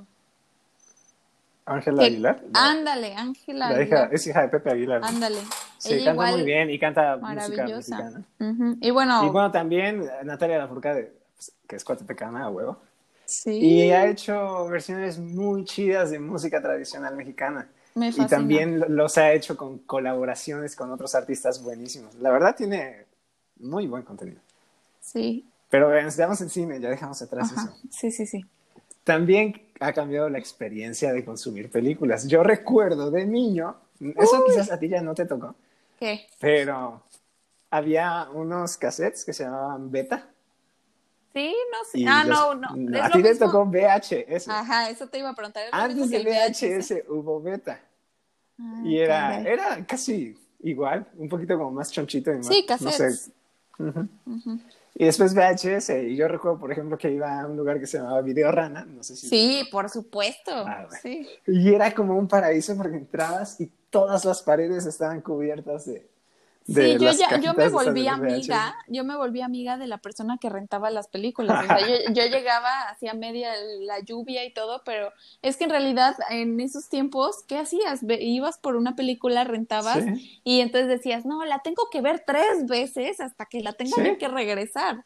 Ángela Aguilar. Ándale, Ángela Aguilar. es hija de Pepe Aguilar. Ándale. Sí, canta muy bien y canta música mexicana. Y bueno. Y bueno, también Natalia Lafourcade, pues, que es cuatepecana a huevo. Sí. Y ha hecho versiones muy chidas de música tradicional mexicana. Me. Y también los ha hecho con colaboraciones con otros artistas buenísimos. La verdad tiene muy buen contenido. Sí. Pero nos quedamos en cine, ya dejamos atrás eso. Sí, sí, sí. También ha cambiado la experiencia de consumir películas. Yo recuerdo de niño Eso quizás a ti ya no te tocó. ¿Qué? Pero había unos cassettes que se llamaban Beta. Sí, no sé. Ah, no, no. A ti te tocó VHS. Ajá, eso te iba a preguntar. Antes de VHS, hubo Beta. Ah, y era, era casi igual, un poquito como más chonchito y más. Sí, cassettes. No sé. Y después VHS, y yo recuerdo, por ejemplo, que iba a un lugar que se llamaba Video Rana, no sé si... Sí, por supuesto, ah, sí. Y era como un paraíso porque entrabas y todas las paredes estaban cubiertas de, sí, yo, ya, yo me volví amiga, yo me volví amiga de la persona que rentaba las películas. O sea, yo, yo, llegaba hacia media la lluvia y todo, pero es que en realidad en esos tiempos, ¿qué hacías? Ibas por una película, rentabas y entonces decías, no, la tengo que ver tres veces hasta que la tenga que regresar.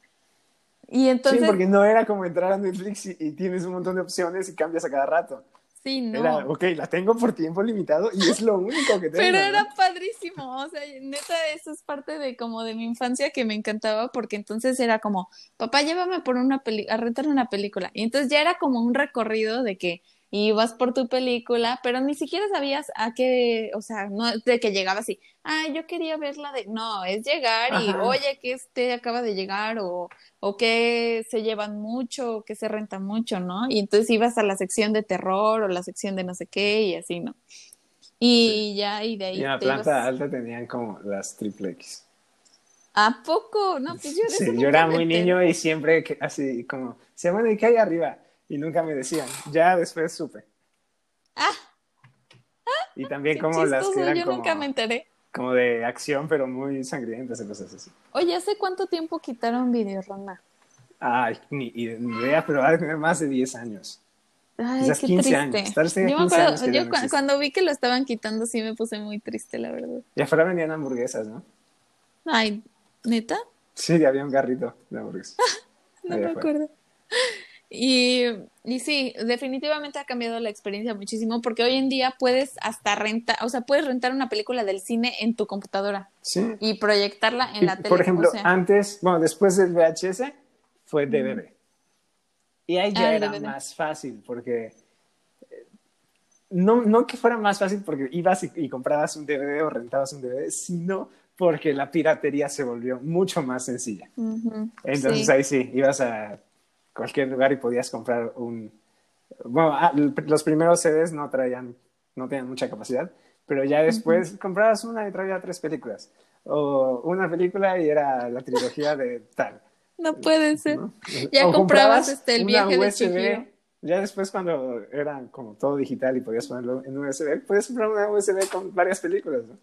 Y entonces... Sí, porque no era como entrar a Netflix y tienes un montón de opciones y cambias a cada rato. Sí, no. Era, ok, la tengo por tiempo limitado y es lo único que tengo. Pero era padrísimo, o sea, neta, eso es parte de como de mi infancia que me encantaba porque entonces era como, papá, llévame por una peli a rentar una película. Y entonces ya era como un recorrido de que ibas por tu película, pero ni siquiera sabías a qué, o sea, no de que llegaba así, ah, yo quería ver la de, no, es llegar y, oye, que este acaba de llegar o, o que se llevan mucho o que se renta mucho, ¿no? Y entonces ibas a la sección de terror o la sección de no sé qué y así, ¿no? Y ya, y de ahí. Y en la planta alta tenían como las triple X. ¿A poco? No, pues yo Sí, yo era muy niño y siempre así como, se bueno, ¿y qué hay arriba? Y nunca me decían. Ya después supe. Ah. y también como las que eran yo nunca me enteré. Como de acción, pero muy sangrientas y cosas así. Oye, ¿hace cuánto tiempo quitaron Videorama? Ay, ni idea, pero va a tener más de 10 años. Ay, qué 15 triste. Yo, me acuerdo, yo cuando vi que lo estaban quitando sí me puse muy triste, la verdad. Y afuera vendían hamburguesas, ¿no? Ay, ¿neta? Sí, había un garrito de hamburguesas. no me acuerdo. Y, y sí, definitivamente ha cambiado la experiencia muchísimo porque hoy en día puedes hasta rentar, o sea, puedes rentar una película del cine en tu computadora sí. y proyectarla en la tele. Por ejemplo, antes, bueno, después del VHS fue DVD. Y ahí ya ah, era más fácil porque eh, no, no que fuera más fácil porque ibas y, comprabas un DVD o rentabas un DVD, sino porque la piratería se volvió mucho más sencilla. Entonces ahí sí, ibas a cualquier lugar y podías comprar un... Bueno, ah, los primeros CDs no traían, no tenían mucha capacidad, pero ya después comprabas una y traía tres películas. O una película y era la trilogía de tal. No puede ser. Ya comprabas, este, el viaje de Ya después cuando era como todo digital y podías ponerlo en USB, puedes comprar una USB con varias películas, ¿no?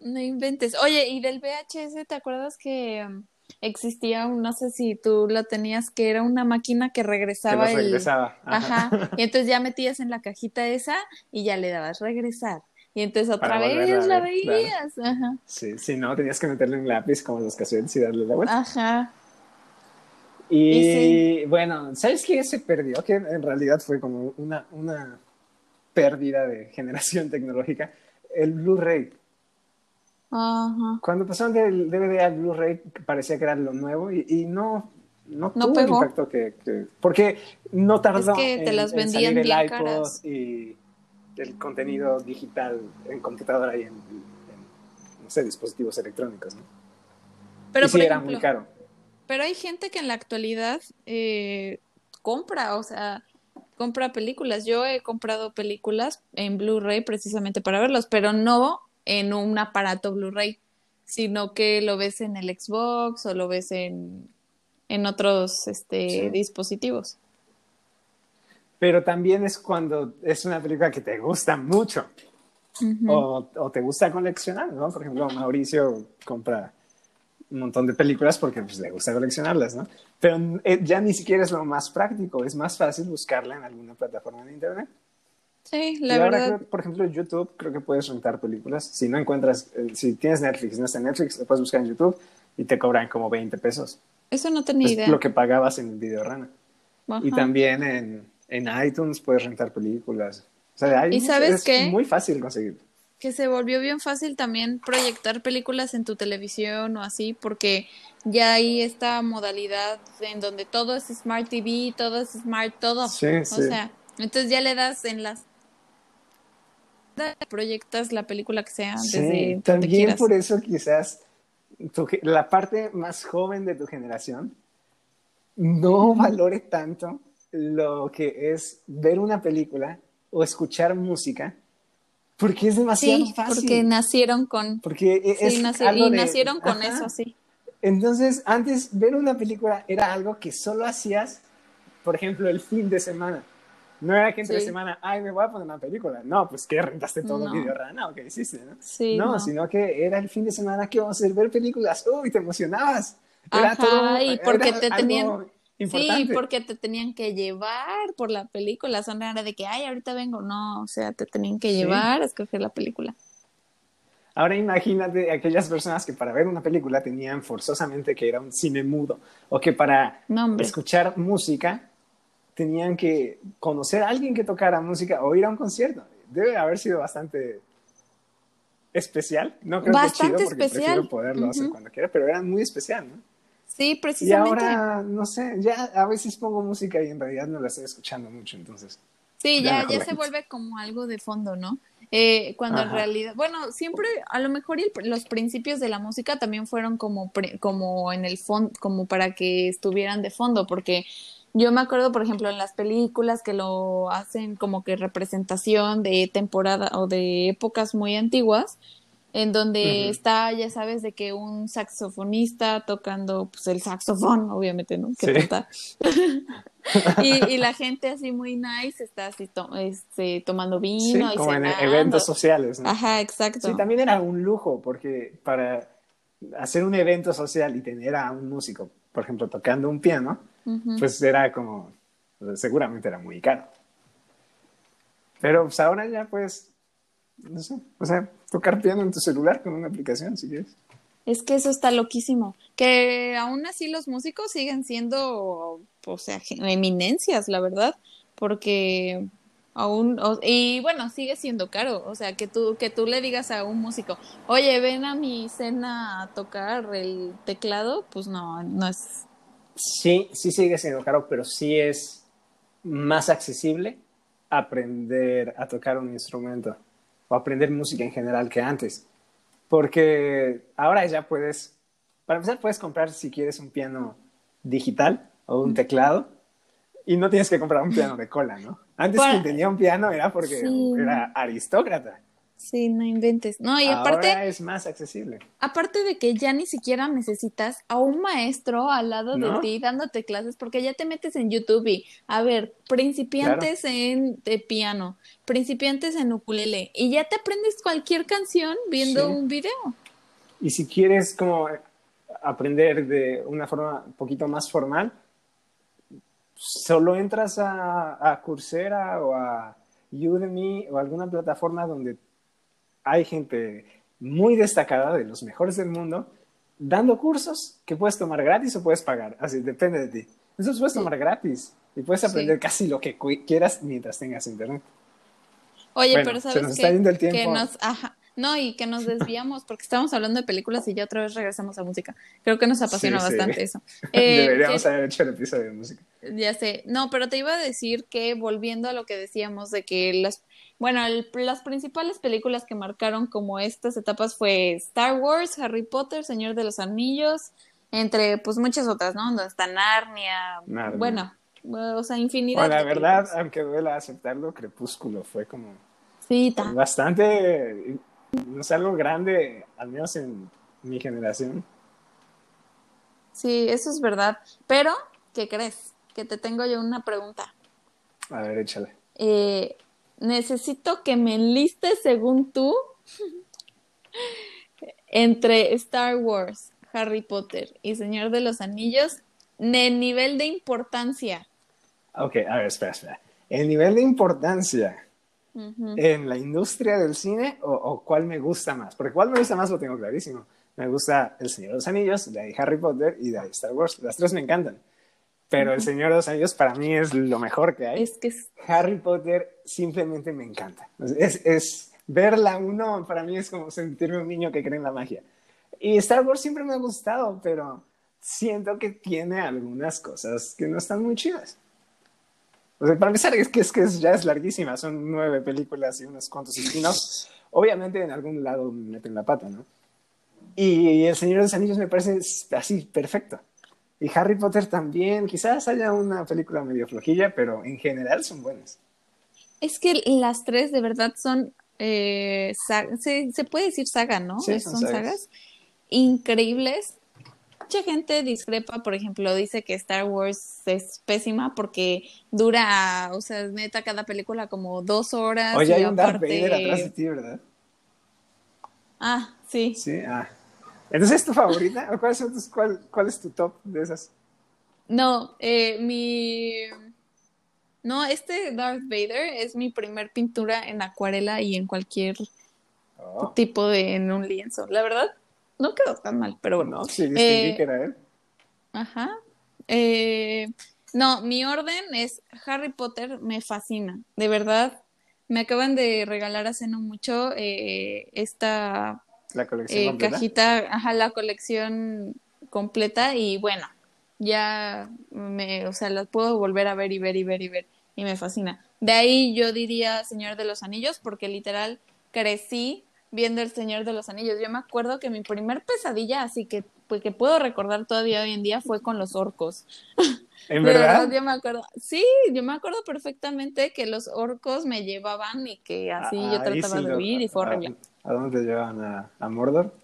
No inventes. Oye, ¿y del VHS te acuerdas que um, existía un, no sé si tú lo tenías, que era una máquina que regresaba. Que regresaba. Ajá. Y entonces ya metías en la cajita esa y ya le dabas regresar. Y entonces otra vez la veías. Ajá. Sí, sí, no, tenías que meterle un lápiz como los cassettes y darle la vuelta. Ajá. Y, bueno, ¿sabes qué se perdió? Que en realidad fue como una, una pérdida de generación tecnológica. El Blu-ray. Cuando pasaron del DVD al Blu-ray parecía que era lo nuevo y, no, no, tuvo el impacto que, Porque no tardó que te las vendían en, salir el iPod y el contenido digital en computadora y en, no sé, dispositivos electrónicos, ¿no? Pero y sí, era muy caro. Pero hay gente que en la actualidad eh, compra, o sea, compra películas. Yo he comprado películas en Blu-ray precisamente para verlos, pero no en un aparato Blu-ray, sino que lo ves en el Xbox o lo ves en, en otros este, dispositivos. Pero también es cuando es una película que te gusta mucho o, o, te gusta coleccionar, ¿no? Por ejemplo, Mauricio compra un montón de películas porque pues, le gusta coleccionarlas, ¿no? Pero eh, ya ni siquiera es lo más práctico, es más fácil buscarla en alguna plataforma de Internet. Sí, la verdad. por ejemplo, en YouTube creo que puedes rentar películas. Si no encuentras, eh, si tienes Netflix, no está en Netflix, lo puedes buscar en YouTube y te cobran como 20 pesos. Eso no tenía idea. Lo que pagabas en el video rana. Y también en, en, iTunes puedes rentar películas. O sea, ¿Y sabes es muy fácil conseguir. Que se volvió bien fácil también proyectar películas en tu televisión o así, porque ya hay esta modalidad en donde todo es Smart TV, todo es Smart, todo. Sí, o sea, entonces ya le das en las proyectas la película que sea Sí, desde también por eso quizás tu la parte más joven de tu generación no valore tanto lo que es ver una película o escuchar música porque es demasiado Sí, fácil. porque nacieron con Porque e- es sí, naci- algo y de- nacieron con Ajá. eso, sí. Entonces, antes ver una película era algo que solo hacías, por ejemplo, el fin de semana. No era que entre Sí. semana, ay, me voy a poner una película. No, pues que rentaste todo No. el video rana o qué hiciste, ¿no? Sí, no, no. sino que era el fin de semana que vamos a ver películas. Uy, te emocionabas. Era Ajá, todo, y porque te tenían- importante. Sí, porque te tenían que llevar por la película. Son era de que, ay, ahorita vengo. No, o sea, te tenían que Sí. llevar a escoger la película. Ahora imagínate aquellas personas que para ver una película tenían forzosamente que era un cine mudo o que para No, escuchar música tenían que conocer a alguien que tocara música o ir a un concierto. Debe haber sido bastante especial. No creo Bastante que chido porque especial. prefiero poderlo hacer cuando quiera, pero era muy especial, ¿no? Sí, Y precisamente. ahora, no sé, ya a veces pongo música y en realidad no la estoy escuchando mucho, entonces. Sí, Ya ya, se vuelve como algo de fondo, ¿no? Eh, cuando en realidad, bueno, siempre, a lo mejor y el- los principios de la música también fueron como, pre- como en el fondo, como para que estuvieran de fondo, porque yo me acuerdo, por ejemplo, en las películas que lo hacen como que representación de temporada o de épocas muy antiguas, en donde está, ya sabes, de que un saxofonista tocando pues el saxofón, obviamente, ¿no? Que Sí. y, y la gente así muy nice está así to- este, tomando Sí, vino y como en eventos sociales, ¿no? Ajá, exacto. Sí, también era un lujo, porque para hacer un evento social y tener a un músico, por ejemplo, tocando un piano, Pues era como, seguramente era muy caro. Pero pues ahora ya pues, no sé, o sea, tocar piano en tu celular con una aplicación, si quieres. Es que eso está loquísimo. Que aún así los músicos siguen siendo, o sea, eminencias, la verdad, porque aún, o- y bueno, sigue siendo caro. O sea, que tú, que tú le digas a un músico, oye, ven a mi cena a tocar el teclado, pues no, no es. Sí, sí sigue siendo caro, pero sí es más accesible aprender a tocar un instrumento o aprender música en general que antes. Porque ahora ya puedes, para empezar, puedes comprar si quieres un piano digital o un teclado y no tienes que comprar un piano de cola, ¿no? Antes Para- quien tenía un piano era porque Sí. era aristócrata. Sí, no inventes. No, y aparte, Ahora es más accesible. aparte de que ya ni siquiera necesitas a un maestro al lado de ti dándote clases, porque ya te metes en YouTube y, a ver, principiantes en de piano, principiantes en ukulele, y ya te aprendes cualquier canción viendo Sí. un video. Y si quieres como aprender de una forma un poquito más formal, solo entras a, a Coursera o a Udemy o alguna plataforma donde hay gente muy destacada de los mejores del mundo dando cursos que puedes tomar gratis o puedes pagar. Así depende de ti. Entonces puedes tomar gratis y puedes aprender Sí. casi lo que quieras mientras tengas internet. Oye, Bueno, pero se sabes nos qué? está yendo el que tiempo. nos, ajá, no, y que nos desviamos porque estamos hablando de películas y ya otra vez regresamos a música. Creo que nos apasiona Sí, sí. bastante eso. Eh, Deberíamos que- haber hecho el episodio de música. Ya sé, no, pero te iba a decir que volviendo a lo que decíamos de que las, bueno, el- las principales películas que marcaron como estas etapas fue Star Wars, Harry Potter, Señor de los Anillos, entre pues muchas otras, ¿no? Donde está Narnia, Narnia. bueno, o sea, infinidad. Bueno, la de verdad, películas. aunque duela aceptarlo, Crepúsculo fue como Sí, ta- bastante, no sé, algo grande, al menos en mi generación. sí, eso es verdad. Pero, ¿qué crees? Que te tengo yo una pregunta. A ver, échale. Eh, necesito que me enlistes según tú entre Star Wars, Harry Potter y Señor de los Anillos, de nivel de importancia. Ok, a ver, espera, espera. El nivel de importancia Ujú. en la industria del cine o, o cuál me gusta más. Porque cuál me gusta más lo tengo clarísimo. Me gusta El Señor de los Anillos, de ahí Harry Potter y de ahí Star Wars. Las tres me encantan. Pero El Señor de los Anillos para mí es lo mejor que hay. Es que es- Harry Potter simplemente me encanta. Es, verla uno, para mí es como sentirme un niño que cree en la magia. Y Star Wars siempre me ha gustado, pero siento que tiene algunas cosas que no están muy chidas. O sea, para empezar, es que, es que ya es larguísima, son nueve películas y unos cuantos spin-offs. Obviamente en algún lado meten la pata, ¿no? Y El Señor de los Anillos me parece así, perfecto. Y Harry Potter también, quizás haya una película medio flojilla, pero en general son buenas. Es que las tres de verdad son, eh, se, se, puede decir saga, ¿no? Sí, son, sagas. increíbles. Mucha gente discrepa, por ejemplo, dice que Star Wars es pésima porque dura, o sea, neta cada película como dos horas. Oye, hay un Darth Vader atrás de ti, ¿verdad? Ah, sí. Sí, ah. ¿Entonces es tu favorita? ¿O cuál, es, cuál, cuál es tu top de esas? No, eh, mi... No, este Darth Vader es mi primer pintura en acuarela y en cualquier oh. tipo de... en un lienzo. La verdad, no quedó tan mal, pero bueno. No, sí, distinguí eh, que era él. Ajá. Eh, no, mi orden es Harry Potter, me fascina. De verdad, me acaban de regalar hace no mucho eh, esta la colección eh, cajita, ajá, la colección completa y bueno, ya me, o sea, las puedo volver a ver y ver y ver y ver y me fascina. De ahí yo diría Señor de los Anillos porque literal crecí viendo El Señor de los Anillos. Yo me acuerdo que mi primer pesadilla, así que pues, que puedo recordar todavía hoy en día fue con los orcos. ¿En verdad? yo me acuerdo, sí, yo me acuerdo perfectamente que los orcos me llevaban y que así yo trataba de huir y fue horrible. ¿A dónde te llevan? ¿A, Mordor?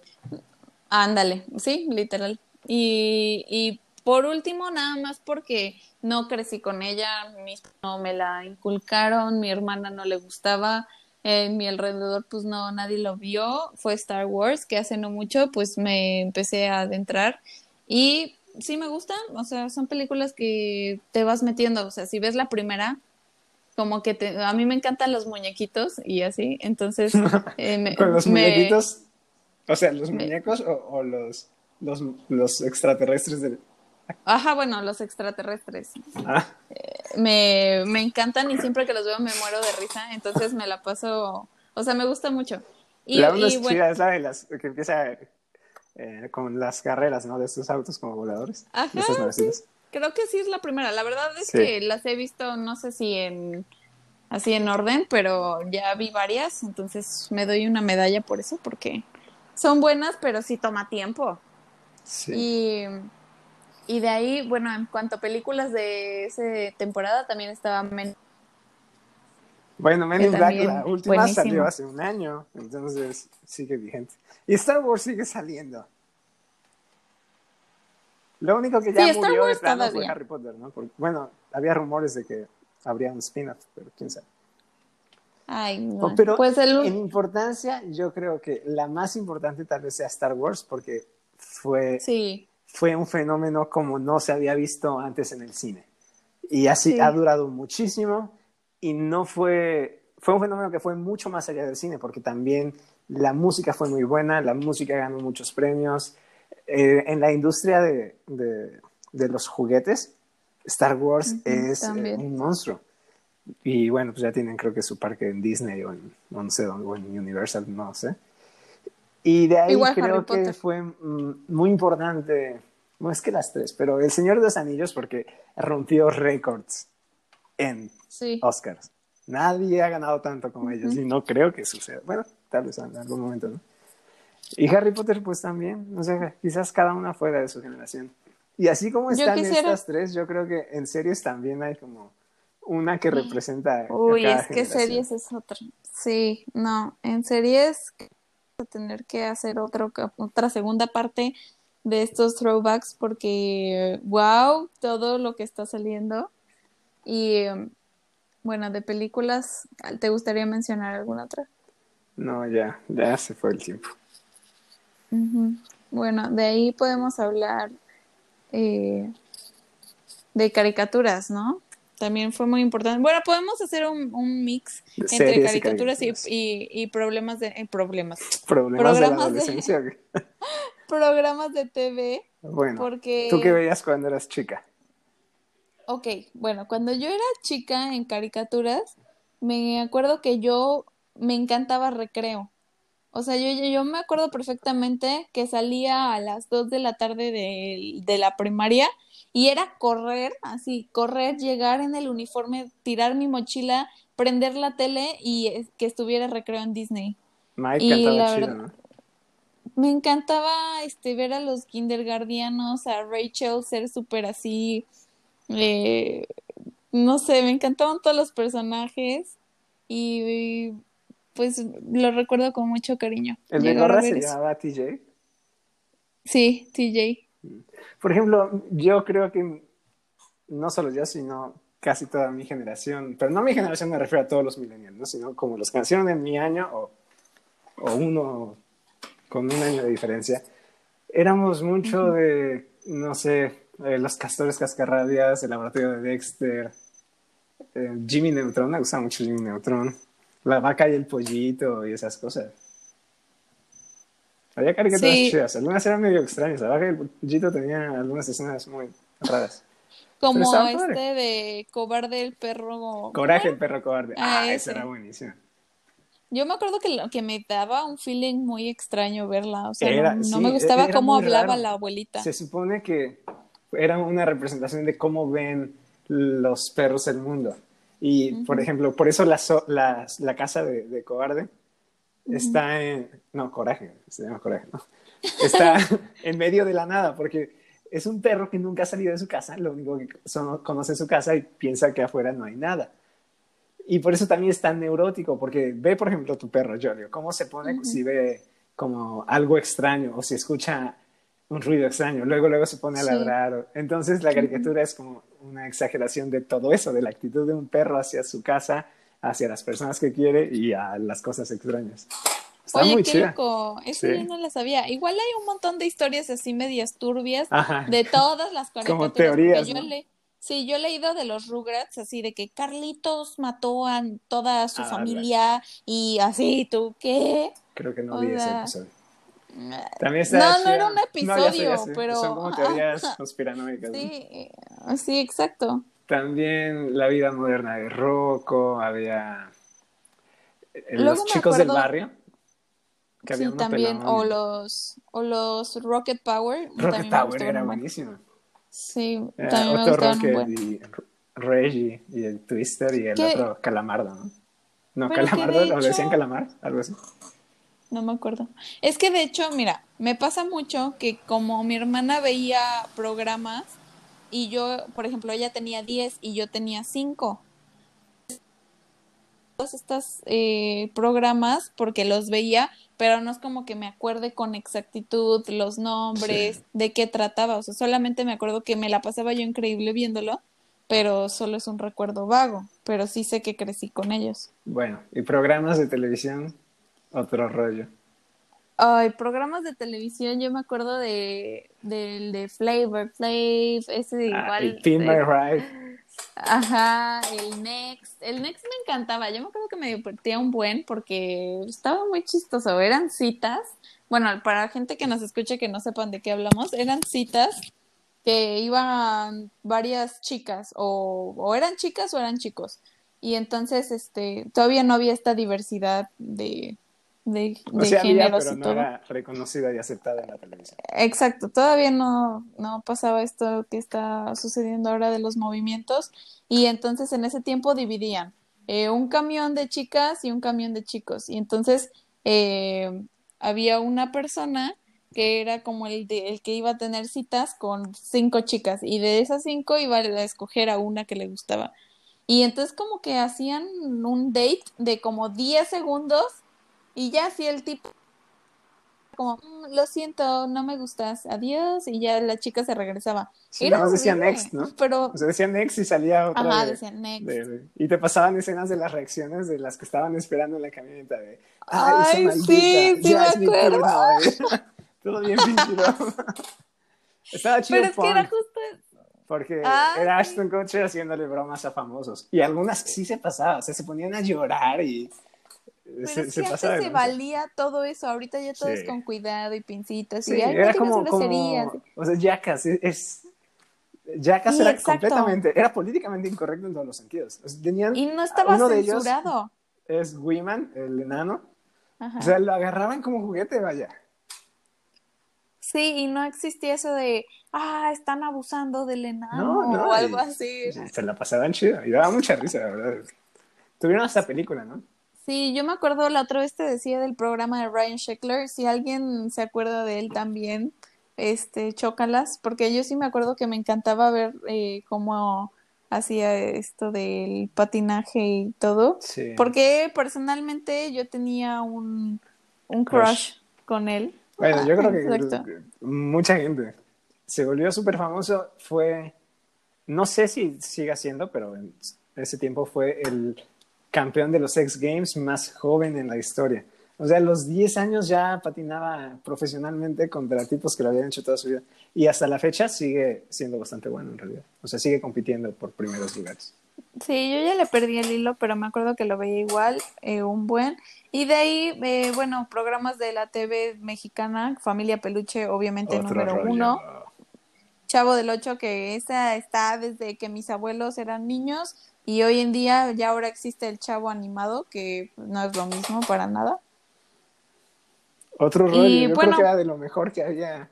Ándale, sí, literal. Y, y por último, nada más porque no crecí con ella, no me la inculcaron, mi hermana no le gustaba, en mi alrededor pues no, nadie lo vio, fue Star Wars, que hace no mucho pues me empecé a adentrar. Y sí me gustan, o sea, son películas que te vas metiendo, o sea, si ves la primera, como que te, a mí me encantan los muñequitos y así, entonces... Eh, ¿Con los muñequitos? O sea, ¿los muñecos o, los, los, los, extraterrestres del... Ajá, bueno, los extraterrestres. Ah. Eh, me, me encantan y siempre que los veo me muero de risa, entonces me la paso, o sea, me gusta mucho. Y, la una es chida, es la de las que empieza eh, con las carreras, ¿no? De estos autos como voladores. Ajá, creo que sí es la primera. La verdad es que las he visto, no sé si en así en orden, pero ya vi varias, entonces me doy una medalla por eso, porque son buenas, pero sí toma tiempo. Sí. Y, de ahí, bueno, en cuanto a películas de esa temporada, también estaba Men Bueno, Men in Black, la última salió hace un año, entonces sigue vigente. Y Star Wars sigue saliendo. Lo único que ya murió de plano fue Harry Potter, ¿no? bueno, había rumores de que habría un spin-off, pero quién sabe. Ay, no. Pero pues en importancia, yo creo que la más importante tal vez sea Star Wars, porque fue, fue un fenómeno como no se había visto antes en el cine. Y así ha durado muchísimo y no fue, fue un fenómeno que fue mucho más allá del cine, porque también la música fue muy buena, la música ganó muchos premios, eh, en la industria de, de, los juguetes, Star Wars es eh, un monstruo. Y bueno, pues ya tienen creo que su parque en Disney o en, no sé, o en Universal, no sé. Y de ahí creo que fue mm, muy importante, no es que las tres, pero El Señor de los Anillos porque rompió récords en Oscars. Nadie ha ganado tanto como ellos y no creo que suceda. Bueno, tal vez en algún momento, ¿no? Y Harry Potter, pues también, no sé, quizás cada una fuera de su generación. Y así como están estas tres, yo creo que en series también hay como una que representa. Uy, es que series es otra. Sí, no, en series a tener que hacer otro, otra segunda parte de estos throwbacks porque, wow, todo lo que está saliendo. Y bueno, de películas, ¿te gustaría mencionar alguna otra? No, ya, ya se fue el tiempo. Bueno, de ahí podemos hablar eh, de caricaturas, ¿no? También fue muy importante. Bueno, podemos hacer un, mix entre caricaturas y, problemas de eh, problemas. Problemas de la adolescencia. programas de TV. Bueno, porque... ¿tú qué veías cuando eras chica? Ok, bueno, cuando yo era chica en caricaturas, me acuerdo que yo me encantaba recreo. O sea, yo, yo me acuerdo perfectamente que salía a las 2 de la tarde de, de la primaria y era correr, así, correr, llegar en el uniforme, tirar mi mochila, prender la tele y que estuviera recreo en Disney. Mike Y cantaba la chido, verdad- ¿no? Me encantaba este ver a los kindergardianos, a Rachel ser súper así, eh, no sé, me encantaban todos los personajes y pues lo recuerdo con mucho cariño. El de gorra se eso. llamaba TJ. Sí, TJ. Por ejemplo, yo creo que no solo yo, sino casi toda mi generación, pero no mi generación me refiero a todos los millennials, ¿no? sino como los que nacieron en mi año o, o uno con un año de diferencia, éramos mucho de, no sé, eh, los castores cascarrabias, el laboratorio de Dexter, eh, Jimmy Neutron, me gusta mucho Jimmy Neutron, la vaca y el pollito y esas cosas. Había caricaturas Sí. chidas, algunas eran medio extrañas, la vaca y el pollito tenía algunas escenas muy raras. Como este padre. de Cobarde el perro. Coraje, el perro cobarde. Ah, Ah, esa era buenísima. Yo me acuerdo que, lo- que me daba un feeling muy extraño verla. O sea, Era- no, no sí, me gustaba era cómo hablaba raro. la abuelita. Se supone que era una representación de cómo ven los perros el mundo. Y, por ejemplo, por eso la, so- la, la casa de, de Cobarde está en... No, Coraje, se llama Coraje, ¿no? Está en medio de la nada, porque es un perro que nunca ha salido de su casa, lo único que son- conoce su casa y piensa que afuera no hay nada. Y por eso también es tan neurótico, porque ve, por ejemplo, tu perro, Jolio, cómo se pone si ve como algo extraño o si escucha un ruido extraño, luego luego se pone a Sí. ladrar. Entonces la caricatura es como una exageración de todo eso, de la actitud de un perro hacia su casa, hacia las personas que quiere y a las cosas extrañas. Está Oye, muy qué chida. loco. Eso Sí. yo no la sabía. Igual hay un montón de historias así medias turbias Ajá. de todas las caricaturas. porque teorías, yo ¿no? le- Sí, yo he leído de los Rugrats, así de que Carlitos mató a toda su Ah, familia y así, ¿tú qué? Creo que no o vi ese episodio. También está No, no era un ya sé, episodio, ya sé. pero- Son como teorías conspiranoicas. ¿no? Sí, eh, sí, exacto. También la vida moderna de Rocco, había eh, Luego los me chicos del barrio. Que Sí, también. pelón. O los, o los Rocket Power. Rocket me Power gustaban era buenísimo. Sí, Era también me Otto gustaban un Rocket buen. y Reggie y el Twister y el ¿Qué? otro Calamardo, ¿no? No, Pero Calamardo, de ¿lo decían Calamar? Algo así. No me acuerdo. Es que de hecho, mira, me pasa mucho que como mi hermana veía programas y yo, por ejemplo, ella tenía 10 y yo tenía 5. Todos estos eh, programas porque los veía, pero no es como que me acuerde con exactitud los nombres, Sí. de qué trataba. O sea, solamente me acuerdo que me la pasaba yo increíble viéndolo, pero solo es un recuerdo vago. Pero sí sé que crecí con ellos. Bueno, y programas de televisión, otro rollo. Ay, programas de televisión, yo me acuerdo de del de Flavor Flav, ese Ah, igual. y Pin eh, My Ride. Ajá, el Next. El Next me encantaba. Yo me acuerdo que me divertía un buen porque estaba muy chistoso. Eran citas. Bueno, para gente que nos escuche que no sepan de qué hablamos, eran citas que iban varias chicas o, o eran chicas o eran chicos. Y entonces, este, todavía no había esta diversidad de, de, O de sea, había, géneros pero y no todo. era reconocida y aceptada en la televisión. Exacto, todavía no, no pasaba esto que está sucediendo ahora de los movimientos y entonces en ese tiempo dividían eh, un camión de chicas y un camión de chicos y entonces eh, había una persona que era como el, de- el que iba a tener citas con cinco chicas y de esas cinco iba a escoger a una que le gustaba y entonces como que hacían un date de como 10 segundos y ya si el tipo como, "Mm, lo siento, no me gustas, adiós, y ya la chica se regresaba. Sí, Era decía next, ¿no? Pero, O sea, decían next y salía otra. ajá, de- next. de- de- y te pasaban escenas de las reacciones de las que estaban esperando en la camioneta de ay, Ay, sí, sí ya me acuerdo. turno, eh". Todo bien. Estaba chido Pero es que era justo, porque Ah, era. Ashton Kutcher haciéndole bromas a famosos. Y algunas sí se pasaban, o sea, se ponían a llorar y pero se, se antes valía todo eso, ahorita ya todo Sí. es con cuidado y pincitas, Sí, y ay, era como, como, o sea, Jackass es, es- Jackass era exacto. completamente, era políticamente incorrecto en todos los sentidos. O sea, tenían, Y no estaba uno de ellos censurado. es Wiman, el enano, O sea, lo agarraban como juguete, vaya. Sí, y no existía eso de, ah, están abusando del enano o algo así. Se la pasaban chido y daba mucha risa, la verdad. Tuvieron hasta película, ¿no? Sí, yo me acuerdo la otra vez te decía del programa de Ryan Sheckler, si alguien se acuerda de él también, este, chócalas, porque yo sí me acuerdo que me encantaba ver eh, cómo hacía esto del patinaje y todo, sí. porque personalmente yo tenía un, un crush, con él. Bueno, yo creo que mucha gente se volvió súper famoso, fue, no sé si siga siendo, pero en ese tiempo fue el campeón de los X Games más joven en la historia. O sea, a los 10 años ya patinaba profesionalmente contra tipos que lo habían hecho toda su vida. Y hasta la fecha sigue siendo bastante bueno en realidad. O sea, sigue compitiendo por primeros lugares. Sí, yo ya le perdí el hilo, pero me acuerdo que lo veía igual, eh, un buen. Y de ahí, eh, bueno, programas de la TV mexicana, Familia Peluche, obviamente número uno. Chavo del Ocho, que esa está desde que mis abuelos eran niños y hoy en día ya ahora existe el chavo animado, que no es lo mismo para nada. Otro rollo, yo creo que era de lo mejor que había.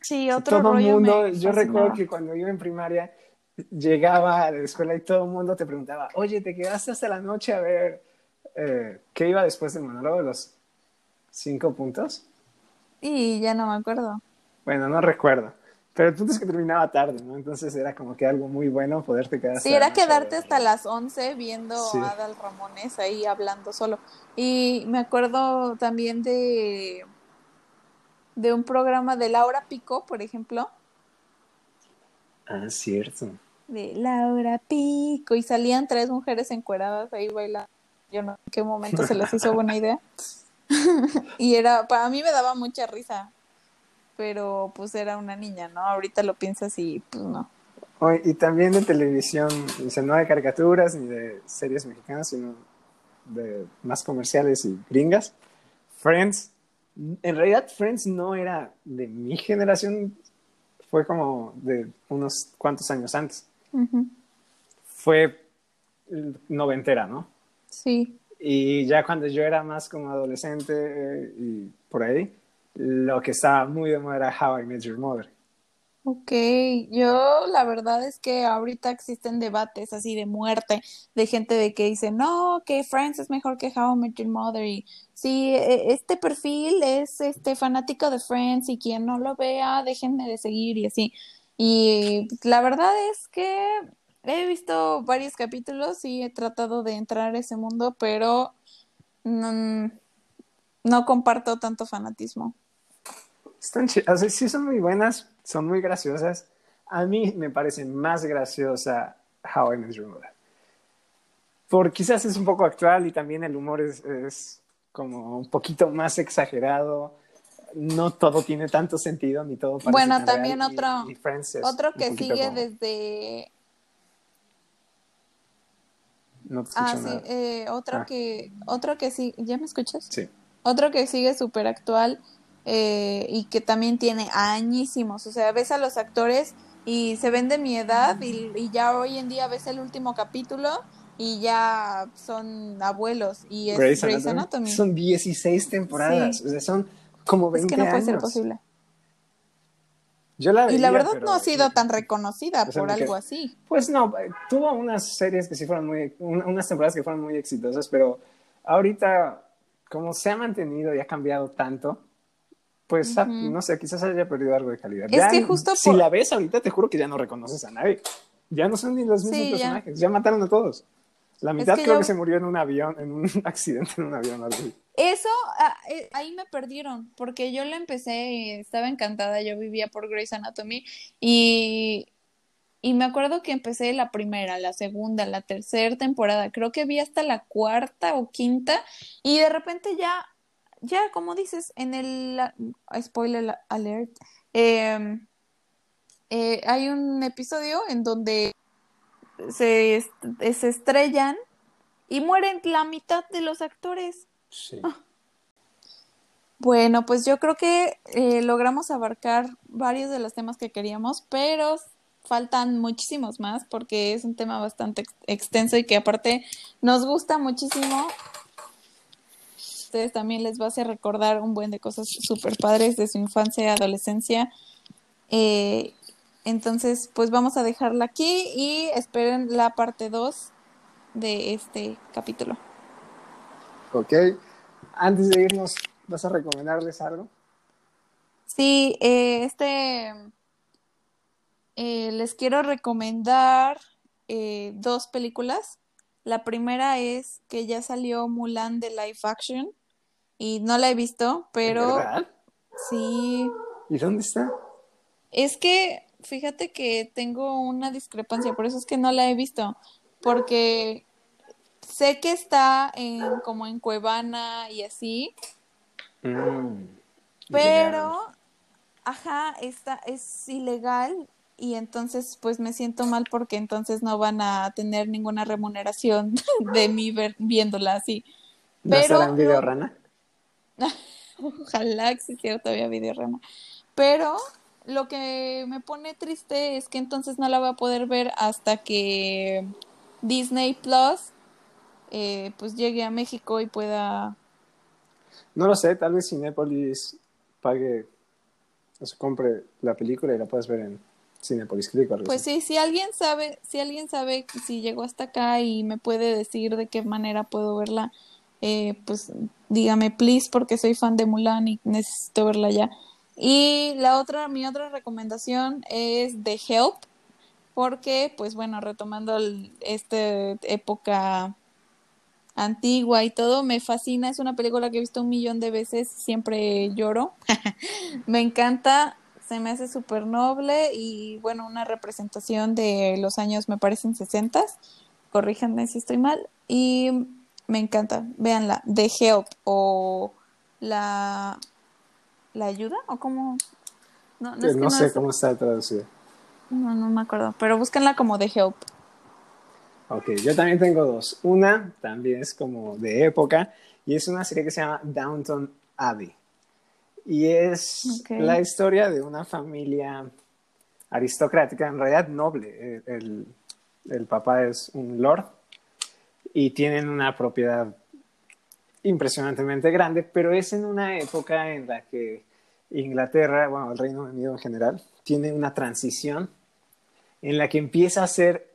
Sí, otro todo rollo. Mundo, yo recuerdo que cuando iba en primaria llegaba a la escuela y todo el mundo te preguntaba, oye, ¿te quedaste hasta la noche a ver eh, qué iba después del monólogo de los cinco puntos? Y ya no me acuerdo. Bueno, no recuerdo. Pero el punto es que terminaba tarde, ¿no? Entonces era como que algo muy bueno poderte quedar. Sí, era quedarte hasta las 11 viendo a Adal Ramones ahí hablando solo. Y me acuerdo también de, de un programa de Laura Pico, por ejemplo. Ah, cierto. De Laura Pico. Y salían tres mujeres encueradas ahí bailando. Yo no sé en qué momento se les hizo buena idea. y era, para mí me daba mucha risa pero pues era una niña, ¿no? Ahorita lo piensas y pues no. Y también de televisión, dice, no de caricaturas ni de series mexicanas, sino de más comerciales y gringas. Friends, en realidad Friends no era de mi generación, fue como de unos cuantos años antes. Fue noventera, ¿no? Sí. Y ya cuando yo era más como adolescente eh, y por ahí, lo que estaba muy de moda era How I Met Your Mother. Ok, yo la verdad es que ahorita existen debates así de muerte, de gente de que dice, no, que Friends es mejor que How I Met Your Mother y si e, este perfil es este fanático de Friends y quien no lo vea, déjenme de seguir y así. Y la verdad es que he visto varios capítulos y he tratado de entrar a ese mundo, pero no comparto tanto fanatismo. Están o sea, sí son muy buenas, son muy graciosas. A mí me parece más graciosa How I Met Your Mother. Por quizás es un poco actual y también el humor es, es como un poquito más exagerado. No todo tiene tanto sentido ni todo parece Bueno, también otro, otro que sigue desde no te ah, sí, eh, otro Ah. que, otro que sí, ¿ya me escuchas? Sí. Otro que sigue súper actual eh, y que también tiene añísimos, o sea, ves a los actores y se ven de mi edad y, y ya hoy en día ves el último capítulo y ya son abuelos y es Grey's Grey's Anatomy. Son 16 temporadas, Sí. o sea, son como 20 Es que no puede ser años. posible. Yo la Y la verdad pero- no ha sido tan reconocida o sea, por algo así. Pues no, eh, tuvo unas series que sí fueron muy, un- unas temporadas que fueron muy exitosas, pero ahorita, como se ha mantenido y ha cambiado tanto, pues Ujú. no sé, quizás haya perdido algo de calidad. Es Ya, que justo si por- la ves ahorita, te juro que ya no reconoces a nadie. Ya no son ni los mismos Sí, personajes, ya. mataron a todos. La mitad que creo yo- que se murió en un avión, en un accidente en un avión. algo así. Eso, ah, eh, ahí me perdieron, porque yo lo empecé y estaba encantada, yo vivía por Grey's Anatomy y, y me acuerdo que empecé la primera, la segunda, la tercera temporada, creo que vi hasta la cuarta o quinta y de repente ya, ya como dices, en el, ah, spoiler alert, em, eh, hay un episodio en donde se, est- se estrellan y mueren la mitad de los actores. Sí. Ah. Bueno, pues yo creo que eh, logramos abarcar varios de los temas que queríamos, pero faltan muchísimos más porque es un tema bastante ex- extenso y que aparte nos gusta muchísimo. Ustedes también les va a hacer recordar un buen de cosas súper padres de su infancia y adolescencia. Eh, entonces, pues vamos a dejarla aquí y esperen la parte 2 de este capítulo. Ok. Antes de irnos, ¿vas a recomendarles algo? Sí, eh, este eh, les quiero recomendar eh, dos películas. La primera es que ya salió Mulan de live action y no la he visto, pero ¿Verdad? sí. ¿Y dónde está? Es que fíjate que tengo una discrepancia, por eso es que no la he visto, porque sé que está en como en Cuevana y así, Mm, pero ajá, está es ilegal y entonces pues me siento mal porque entonces no van a tener ninguna remuneración de mí ver- viéndola así. ¿No pero estará en video rana? Ojalá existiera todavía Videorama. Pero lo que me pone triste es que entonces no la voy a poder ver hasta que Disney Plus eh, pues llegue a México y pueda... No lo sé, tal vez Cinépolis pague, o sea, compre la película y la puedes ver en Cinépolis Click o algo Pues así. sí, si alguien sabe, si alguien sabe si llegó hasta acá y me puede decir de qué manera puedo verla, eh, pues dígame please porque soy fan de Mulan y necesito verla ya. Y la otra, mi otra recomendación es The Help, porque pues bueno, retomando esta época antigua y todo, me fascina, es una película que he visto un millón de veces, siempre lloro. me encanta, se me hace súper noble y bueno, una representación de los años, me parecen 60, corríjanme si estoy mal, y me encanta, véanla, The Help o la, la ayuda o cómo... No, no, es sé es- cómo está traducido. no, no me acuerdo, pero búsquenla como The Help. Ok, yo también tengo dos. Una también es como de época y es una serie que se llama Downton Abbey. Y es la historia de una familia aristocrática, en realidad noble. El, el- el papá es un lord y tienen una propiedad impresionantemente grande, pero es en una época en la que Inglaterra, bueno, el Reino Unido en general, tiene una transición en la que empieza a ser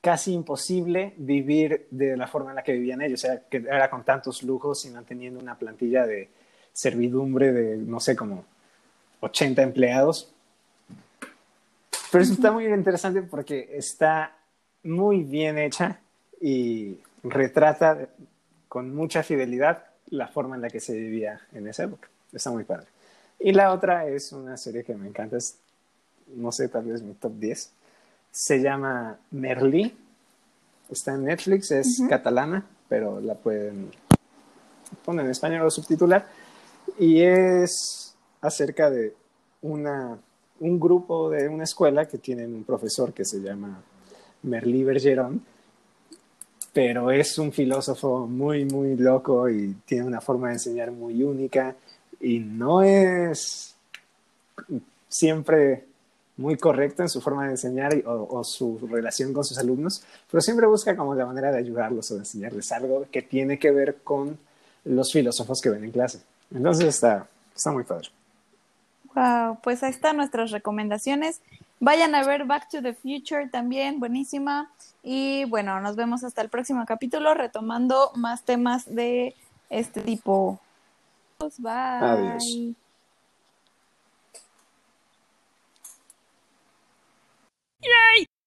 casi imposible vivir de la forma en la que vivían ellos, o sea, que era con tantos lujos y manteniendo una plantilla de servidumbre de, no sé, como 80 empleados. Pero eso está muy interesante porque está muy bien hecha y retrata con mucha fidelidad la forma en la que se vivía en esa época. Está muy padre. Y la otra es una serie que me encanta, es, no sé, tal vez mi top 10. Se llama Merlí. Está en Netflix, es Ujú. catalana, pero la pueden poner en español o subtitular. Y es acerca de una, un grupo de una escuela que tienen un profesor que se llama Merlí Bergeron, pero es un filósofo muy, muy loco y tiene una forma de enseñar muy única y no es siempre muy correcto en su forma de enseñar o su relación con sus alumnos, pero siempre busca como la manera de ayudarlos o de enseñarles algo que tiene que ver con los filósofos que ven en clase. Entonces está, está muy padre. Wow, pues ahí están nuestras recomendaciones. Vayan a ver Back to the Future también, buenísima. Y bueno, nos vemos hasta el próximo capítulo retomando más temas de este tipo. Bye. Adiós.